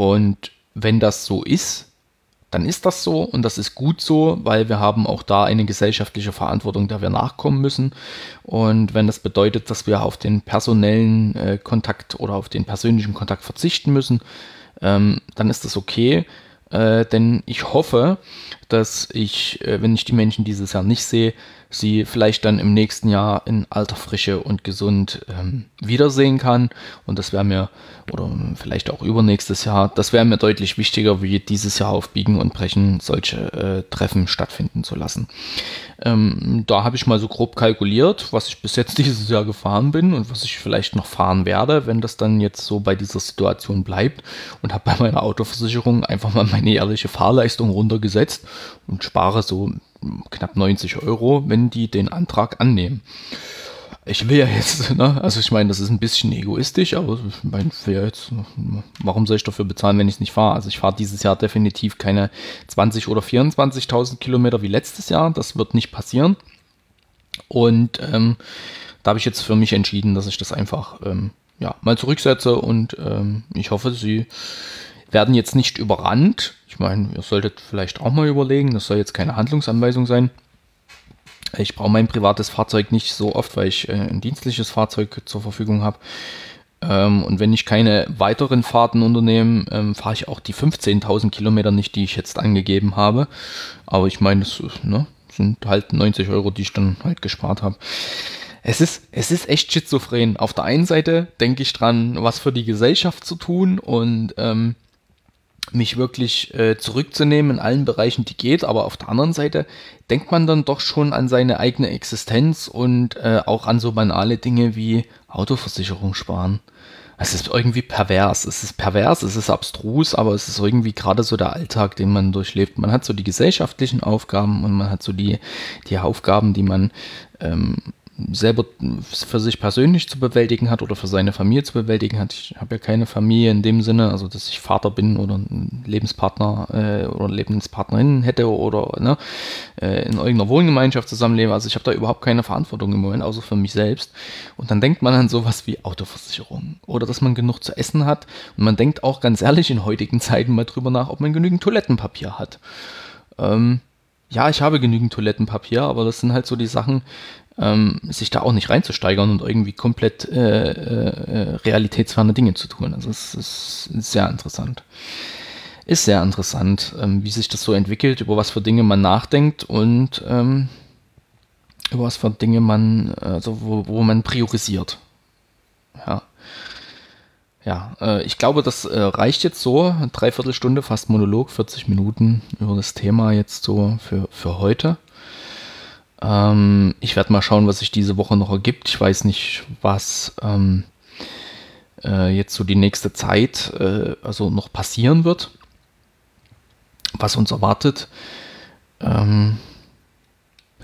Und wenn das so ist, dann ist das so und das ist gut so, weil wir haben auch da eine gesellschaftliche Verantwortung, der wir nachkommen müssen. Und wenn das bedeutet, dass wir auf den personellen äh, Kontakt oder auf den persönlichen Kontakt verzichten müssen, ähm, dann ist das okay. Äh, denn ich hoffe, dass ich, äh, wenn ich die Menschen dieses Jahr nicht sehe, sie vielleicht dann im nächsten Jahr in alter Frische und gesund ähm, wiedersehen kann. Und das wäre mir, oder vielleicht auch übernächstes Jahr, das wäre mir deutlich wichtiger, wie dieses Jahr aufbiegen und brechen, solche äh, Treffen stattfinden zu lassen. Ähm, da habe ich mal so grob kalkuliert, was ich bis jetzt dieses Jahr gefahren bin und was ich vielleicht noch fahren werde, wenn das dann jetzt so bei dieser Situation bleibt. Und habe bei meiner Autoversicherung einfach mal meine ehrliche Fahrleistung runtergesetzt und spare so knapp 90 Euro, wenn die den Antrag annehmen. Ich will ja jetzt, ne? also ich meine, das ist ein bisschen egoistisch, aber ich meine, jetzt, warum soll ich dafür bezahlen, wenn ich es nicht fahre? Also ich fahre dieses Jahr definitiv keine 20 oder 24.000 Kilometer wie letztes Jahr, das wird nicht passieren. Und ähm, da habe ich jetzt für mich entschieden, dass ich das einfach ähm, ja, mal zurücksetze und ähm, ich hoffe, sie werden jetzt nicht überrannt. Ich meine, ihr solltet vielleicht auch mal überlegen, das soll jetzt keine Handlungsanweisung sein. Ich brauche mein privates Fahrzeug nicht so oft, weil ich äh, ein dienstliches Fahrzeug zur Verfügung habe. Ähm, und wenn ich keine weiteren Fahrten unternehme, ähm, fahre ich auch die 15.000 Kilometer nicht, die ich jetzt angegeben habe. Aber ich meine, das ne, sind halt 90 Euro, die ich dann halt gespart habe. Es ist, es ist echt schizophren. Auf der einen Seite denke ich dran, was für die Gesellschaft zu tun und ähm, mich wirklich äh, zurückzunehmen in allen Bereichen, die geht. Aber auf der anderen Seite denkt man dann doch schon an seine eigene Existenz und äh, auch an so banale Dinge wie Autoversicherung sparen. Es ist irgendwie pervers. Es ist pervers, es ist abstrus, aber es ist irgendwie gerade so der Alltag, den man durchlebt. Man hat so die gesellschaftlichen Aufgaben und man hat so die, die Aufgaben, die man ähm, selber für sich persönlich zu bewältigen hat oder für seine Familie zu bewältigen hat. Ich habe ja keine Familie in dem Sinne, also dass ich Vater bin oder ein Lebenspartner äh, oder Lebenspartnerin hätte oder ne, äh, in irgendeiner Wohngemeinschaft zusammenlebe. Also ich habe da überhaupt keine Verantwortung im Moment, außer für mich selbst. Und dann denkt man an sowas wie Autoversicherung oder dass man genug zu essen hat. Und man denkt auch ganz ehrlich in heutigen Zeiten mal drüber nach, ob man genügend Toilettenpapier hat. Ähm, ja, ich habe genügend Toilettenpapier, aber das sind halt so die Sachen, ähm, sich da auch nicht reinzusteigern und irgendwie komplett äh, äh, realitätsferne Dinge zu tun. Also es ist, sehr interessant. Ist sehr interessant, ähm, wie sich das so entwickelt, über was für Dinge man nachdenkt und ähm, über was für Dinge man, also wo, wo man priorisiert. Ja. Ja, äh, ich glaube, das äh, reicht jetzt so. Dreiviertel Stunde, fast Monolog, 40 Minuten über das Thema jetzt so für, für heute. Ähm, ich werde mal schauen, was sich diese Woche noch ergibt. Ich weiß nicht, was ähm, äh, jetzt so die nächste Zeit äh, also noch passieren wird, was uns erwartet. Ähm,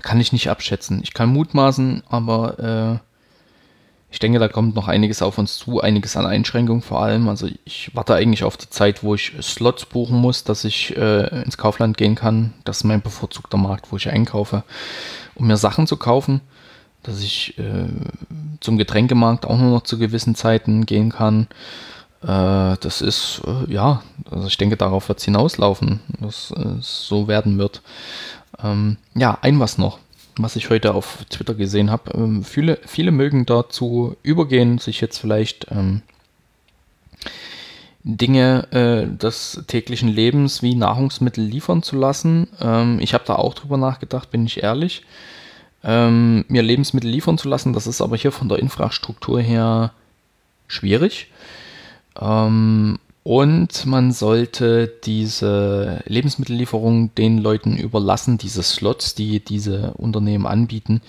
kann ich nicht abschätzen. Ich kann mutmaßen, aber äh, ich denke, da kommt noch einiges auf uns zu, einiges an Einschränkungen vor allem. Also ich warte eigentlich auf die Zeit, wo ich Slots buchen muss, dass ich äh, ins Kaufland gehen kann. Das ist mein bevorzugter Markt, wo ich einkaufe, um mir Sachen zu kaufen. dass ich äh, zum Getränkemarkt auch nur noch zu gewissen Zeiten gehen kann. Äh, das ist, äh, ja, also ich denke, darauf wird es hinauslaufen, dass es so werden wird. Ähm, ja, ein was noch, was ich heute auf Twitter gesehen habe. Ähm, viele, viele mögen dazu übergehen, sich jetzt vielleicht ähm, Dinge äh, des täglichen Lebens wie Nahrungsmittel liefern zu lassen. Ähm, ich habe da auch drüber nachgedacht, bin ich ehrlich ähm, mir Lebensmittel liefern zu lassen. Das ist aber hier von der Infrastruktur her schwierig. Ähm, und man sollte diese Lebensmittellieferung den Leuten überlassen, diese Slots, die diese Unternehmen anbieten,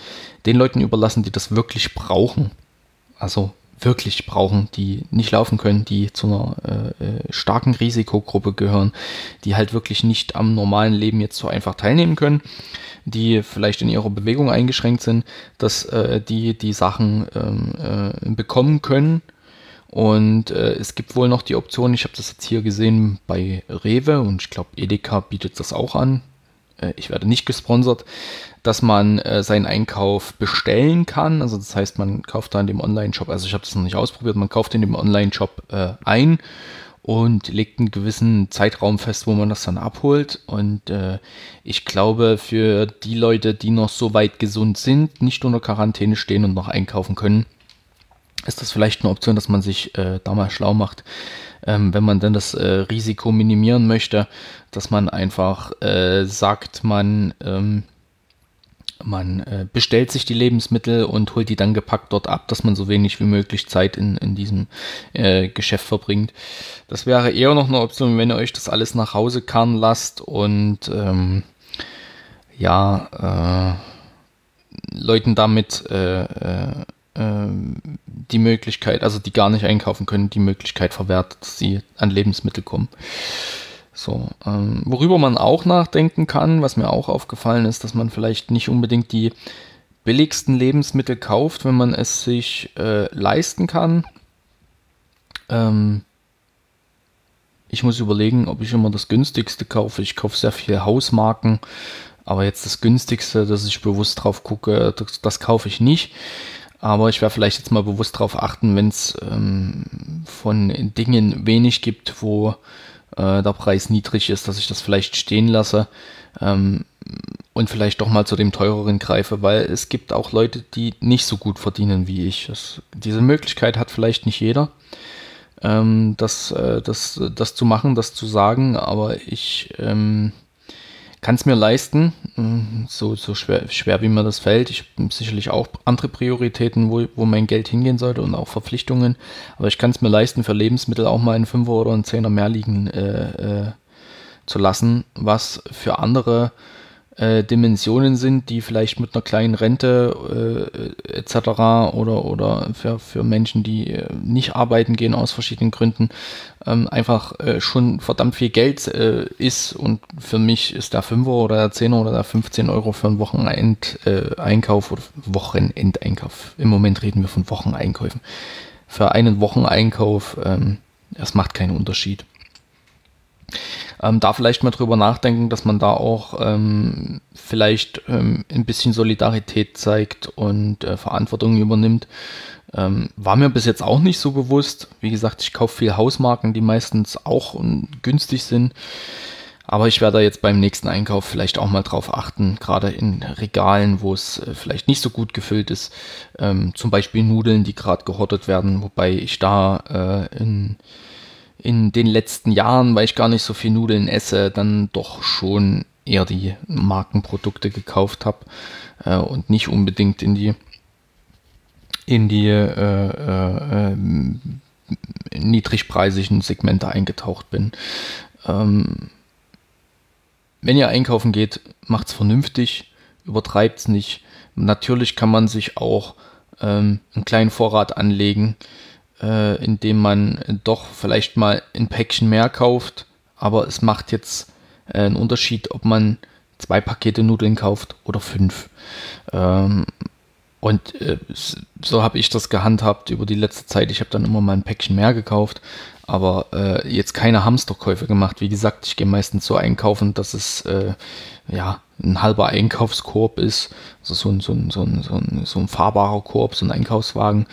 den Leuten überlassen, die das wirklich brauchen. Also wirklich brauchen, die nicht laufen können, die zu einer äh starken Risikogruppe gehören, die halt wirklich nicht am normalen Leben jetzt so einfach teilnehmen können die vielleicht in ihrer Bewegung eingeschränkt sind, dass äh, die die Sachen ähm, äh, bekommen können. Und äh, es gibt wohl noch die Option, ich habe das jetzt hier gesehen bei Rewe und ich glaube Edeka bietet das auch an. Äh, ich werde nicht gesponsert, dass man äh, seinen Einkauf bestellen kann. Also das heißt, man kauft da in dem Online-Shop, also ich habe das noch nicht ausprobiert, man kauft in dem Online-Shop äh, ein und legt einen gewissen Zeitraum fest, wo man das dann abholt. Und äh, ich glaube, für die Leute, die noch so weit gesund sind, nicht unter Quarantäne stehen und noch einkaufen können, ist das vielleicht eine Option, dass man sich äh, da mal schlau macht. Ähm, wenn man dann das äh, Risiko minimieren möchte, dass man einfach äh, sagt, man ähm, man äh, bestellt sich die Lebensmittel und holt die dann gepackt dort ab, dass man so wenig wie möglich Zeit in, in diesem äh, Geschäft verbringt. Das wäre eher noch eine Option, wenn ihr euch das alles nach Hause karren lasst und ähm, ja, äh, Leuten damit die Möglichkeit, also die gar nicht einkaufen können, die Möglichkeit verwehrt, dass sie an Lebensmittel kommen. So, ähm, worüber man auch nachdenken kann, was mir auch aufgefallen ist, dass man vielleicht nicht unbedingt die billigsten Lebensmittel kauft, wenn man es sich äh, leisten kann. Ähm, ich muss überlegen, ob ich immer das günstigste kaufe. Ich kaufe sehr viele Hausmarken, aber jetzt das günstigste, dass ich bewusst drauf gucke, das, das kaufe ich nicht. Aber ich werde vielleicht jetzt mal bewusst darauf achten, wenn es ähm, von Dingen wenig gibt, wo äh, der Preis niedrig ist, dass ich das vielleicht stehen lasse ähm, und vielleicht doch mal zu dem teureren greife, weil es gibt auch Leute, die nicht so gut verdienen wie ich. Das, diese Möglichkeit hat vielleicht nicht jeder, ähm, das, äh, das, das zu machen, das zu sagen, aber ich ähm, kann es mir leisten, mm, so, so schwer, schwer wie mir das fällt. Ich habe sicherlich auch andere Prioritäten, wo, wo mein Geld hingehen sollte und auch Verpflichtungen. Aber ich kann es mir leisten, für Lebensmittel auch mal einen Fünfer oder einen Zehner mehr liegen äh, äh, zu lassen, was für andere äh, Dimensionen sind, die vielleicht mit einer kleinen Rente äh, etc. oder, oder für, für Menschen, die äh, nicht arbeiten gehen aus verschiedenen Gründen, ähm, einfach äh, schon verdammt viel Geld äh, ist und für mich ist der 5er oder der 10er oder der 15 Euro für einen Wochenendeinkauf oder Wochenendeinkauf. Im Moment reden wir von Wocheneinkäufen. Für einen Wocheneinkauf, ähm, das macht keinen Unterschied ähm, da vielleicht mal drüber nachdenken, dass man da auch ähm, vielleicht ähm, ein bisschen Solidarität zeigt und äh, Verantwortung übernimmt. Ähm, war mir bis jetzt auch nicht so bewusst. Wie gesagt, ich kaufe viel Hausmarken, die meistens auch günstig sind. Aber ich werde jetzt beim nächsten Einkauf vielleicht auch mal drauf achten, gerade in Regalen, wo es äh, vielleicht nicht so gut gefüllt ist. Ähm, zum Beispiel Nudeln, die gerade gehottet werden, wobei ich da äh, in in den letzten Jahren, weil ich gar nicht so viel Nudeln esse, dann doch schon eher die Markenprodukte gekauft habe äh, und nicht unbedingt in die in die äh, äh, niedrigpreisigen Segmente eingetaucht bin. Ähm, wenn ihr einkaufen geht, macht's vernünftig, übertreibt's nicht. Natürlich kann man sich auch ähm, einen kleinen Vorrat anlegen äh, indem man doch vielleicht mal ein Päckchen mehr kauft. Aber es macht jetzt äh, einen Unterschied, ob man zwei Pakete Nudeln kauft oder fünf. Ähm, und äh, so habe ich das gehandhabt über die letzte Zeit. Ich habe dann immer mal ein Päckchen mehr gekauft, aber äh, jetzt keine Hamsterkäufe gemacht. Wie gesagt, ich gehe meistens so einkaufen, dass es äh, ja ein halber Einkaufskorb ist, also so ein, so ein, so ein, so ein, so ein fahrbarer Korb, so ein Einkaufswagen.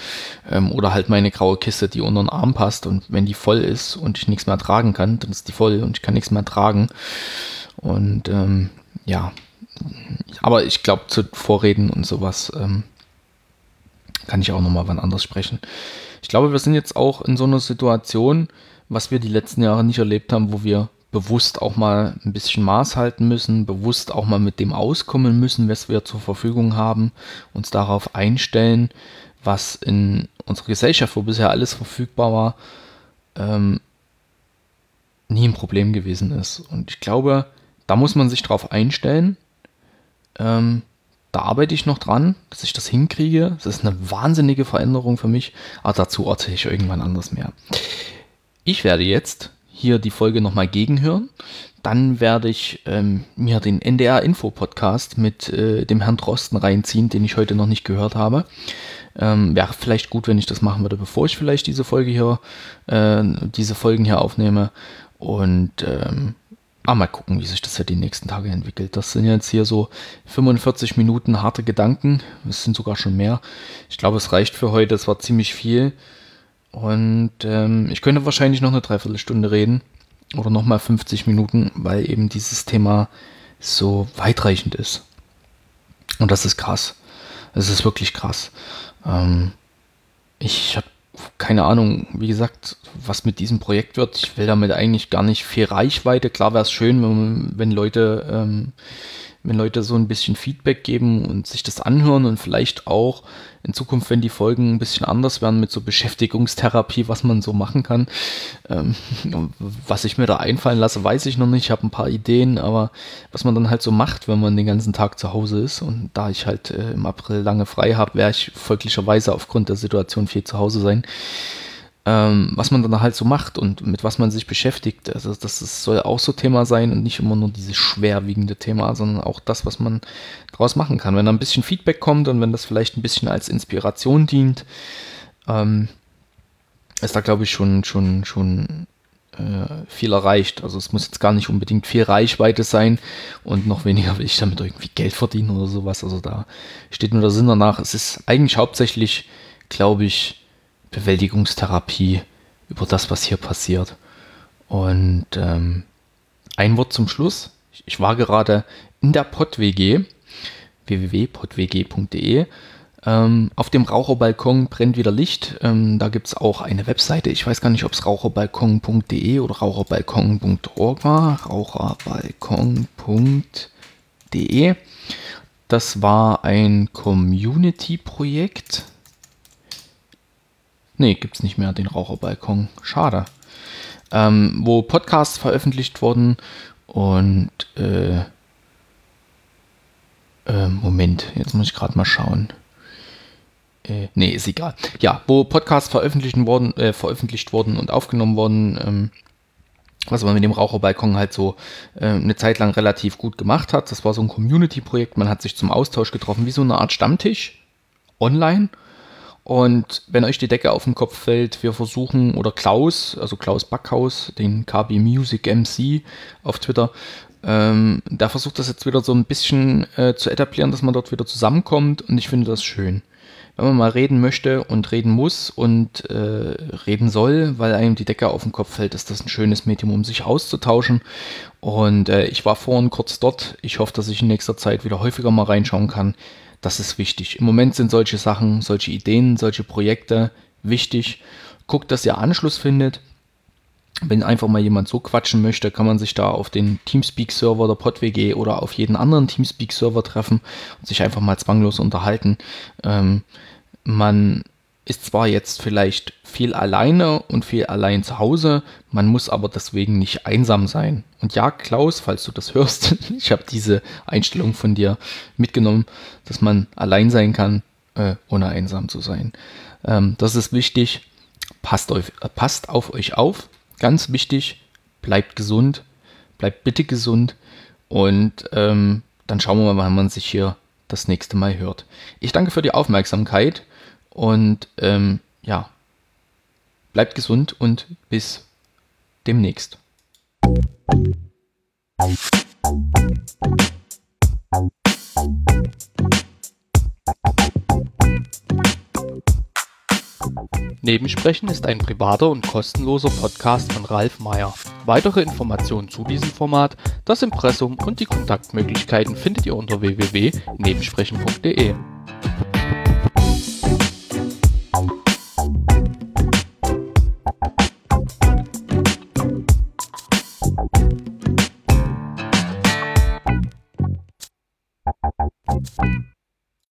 Ähm, oder halt meine graue Kiste, die unter den Arm passt. Und wenn die voll ist und ich nichts mehr tragen kann, dann ist die voll und ich kann nichts mehr tragen. Und ähm, ja, aber ich glaube zu Vorreden und sowas ähm, kann ich auch nochmal wann anders sprechen. Ich glaube, wir sind jetzt auch in so einer Situation, was wir die letzten Jahre nicht erlebt haben, wo wir bewusst auch mal ein bisschen Maß halten müssen, bewusst auch mal mit dem auskommen müssen, was wir zur Verfügung haben, uns darauf einstellen, was in unserer Gesellschaft, wo bisher alles verfügbar war, ähm, nie ein Problem gewesen ist. Und ich glaube, da muss man sich darauf einstellen. Ähm, da arbeite ich noch dran, dass ich das hinkriege. Das ist eine wahnsinnige Veränderung für mich, aber dazu erzähle ich irgendwann anders mehr. Ich werde jetzt hier die Folge nochmal gegenhören. Dann werde ich ähm, mir den NDR-Info-Podcast mit äh, dem Herrn Drosten reinziehen, den ich heute noch nicht gehört habe. Ähm, Wäre vielleicht gut, wenn ich das machen würde, bevor ich vielleicht diese Folge hier, äh, diese Folgen hier aufnehme. Und ähm, Ah, mal gucken, wie sich das ja die nächsten Tage entwickelt. Das sind jetzt hier so 45 Minuten harte Gedanken. Es sind sogar schon mehr. Ich glaube, es reicht für heute. Es war ziemlich viel. Und ähm, ich könnte wahrscheinlich noch eine Dreiviertelstunde reden. Oder nochmal 50 Minuten, weil eben dieses Thema so weitreichend ist. Und das ist krass. Es ist wirklich krass. Ähm, ich habe keine Ahnung, wie gesagt, was mit diesem Projekt wird. Ich will damit eigentlich gar nicht viel Reichweite. Klar wäre es schön, wenn, wenn Leute, ähm, wenn Leute so ein bisschen Feedback geben und sich das anhören und vielleicht auch in Zukunft, wenn die Folgen ein bisschen anders werden mit so Beschäftigungstherapie, was man so machen kann. Ähm, was ich mir da einfallen lasse, weiß ich noch nicht. Ich habe ein paar Ideen, aber was man dann halt so macht, wenn man den ganzen Tag zu Hause ist und da ich halt äh, im April lange frei habe, werde ich folglicherweise aufgrund der Situation viel zu Hause sein ähm, was man dann halt so macht und mit was man sich beschäftigt. Also das ist, soll auch so Thema sein und nicht immer nur dieses schwerwiegende Thema, sondern auch das, was man daraus machen kann. Wenn da ein bisschen Feedback kommt und wenn das vielleicht ein bisschen als Inspiration dient, ähm, ist da glaube ich schon, schon, schon äh, viel erreicht. Also es muss jetzt gar nicht unbedingt viel Reichweite sein und noch weniger will ich damit irgendwie Geld verdienen oder sowas. Also da steht nur der Sinn danach. Es ist eigentlich hauptsächlich, glaube ich, Bewältigungstherapie über das, was hier passiert. Und ähm, ein Wort zum Schluss. Ich war gerade in der PodWG, www.podwg.de. Ähm, auf dem Raucherbalkon brennt wieder Licht. Ähm, da gibt es auch eine Webseite. Ich weiß gar nicht, ob es raucherbalkon.de oder raucherbalkon.org war. Raucherbalkon.de. Das war ein Community-Projekt Nee, gibt's nicht mehr, den Raucherbalkon. Schade. Ähm, wo Podcasts veröffentlicht wurden und äh, äh, Moment, jetzt muss ich gerade mal schauen. Äh, nee, ist egal. Ja, wo Podcasts veröffentlicht wurden, äh, veröffentlicht wurden und aufgenommen wurden, ähm, was man mit dem Raucherbalkon halt so äh, eine Zeit lang relativ gut gemacht hat. Das war so ein Community-Projekt. Man hat sich zum Austausch getroffen, wie so eine Art Stammtisch online und wenn euch die Decke auf den Kopf fällt, wir versuchen, oder Klaus, also Klaus Backhaus, den KB Music MC auf Twitter, ähm, der versucht das jetzt wieder so ein bisschen äh, zu etablieren, dass man dort wieder zusammenkommt und ich finde das schön. Wenn man mal reden möchte und reden muss und äh, reden soll, weil einem die Decke auf den Kopf fällt, ist das ein schönes Medium, um sich auszutauschen. Und äh, ich war vorhin kurz dort. Ich hoffe, dass ich in nächster Zeit wieder häufiger mal reinschauen kann. Das ist wichtig. Im Moment sind solche Sachen, solche Ideen, solche Projekte wichtig. Guckt, dass ihr Anschluss findet. Wenn einfach mal jemand so quatschen möchte, kann man sich da auf den Teamspeak-Server der PodWG oder auf jeden anderen Teamspeak-Server treffen und sich einfach mal zwanglos unterhalten. Ähm, man ist zwar jetzt vielleicht viel alleine und viel allein zu Hause, man muss aber deswegen nicht einsam sein. Und ja, Klaus, falls du das hörst, ich habe diese Einstellung von dir mitgenommen, dass man allein sein kann, äh, ohne einsam zu sein. Ähm, das ist wichtig. Passt, auf, äh, passt auf euch auf. Ganz wichtig. Bleibt gesund. Bleibt bitte gesund. Und ähm, dann schauen wir mal, wann man sich hier das nächste Mal hört. Ich danke für die Aufmerksamkeit und ähm, ja, bleibt gesund und bis demnächst. Nebensprechen ist ein privater und kostenloser Podcast von Ralf Meyer. Weitere Informationen zu diesem Format, das Impressum und die Kontaktmöglichkeiten findet ihr unter www.nebensprechen.de.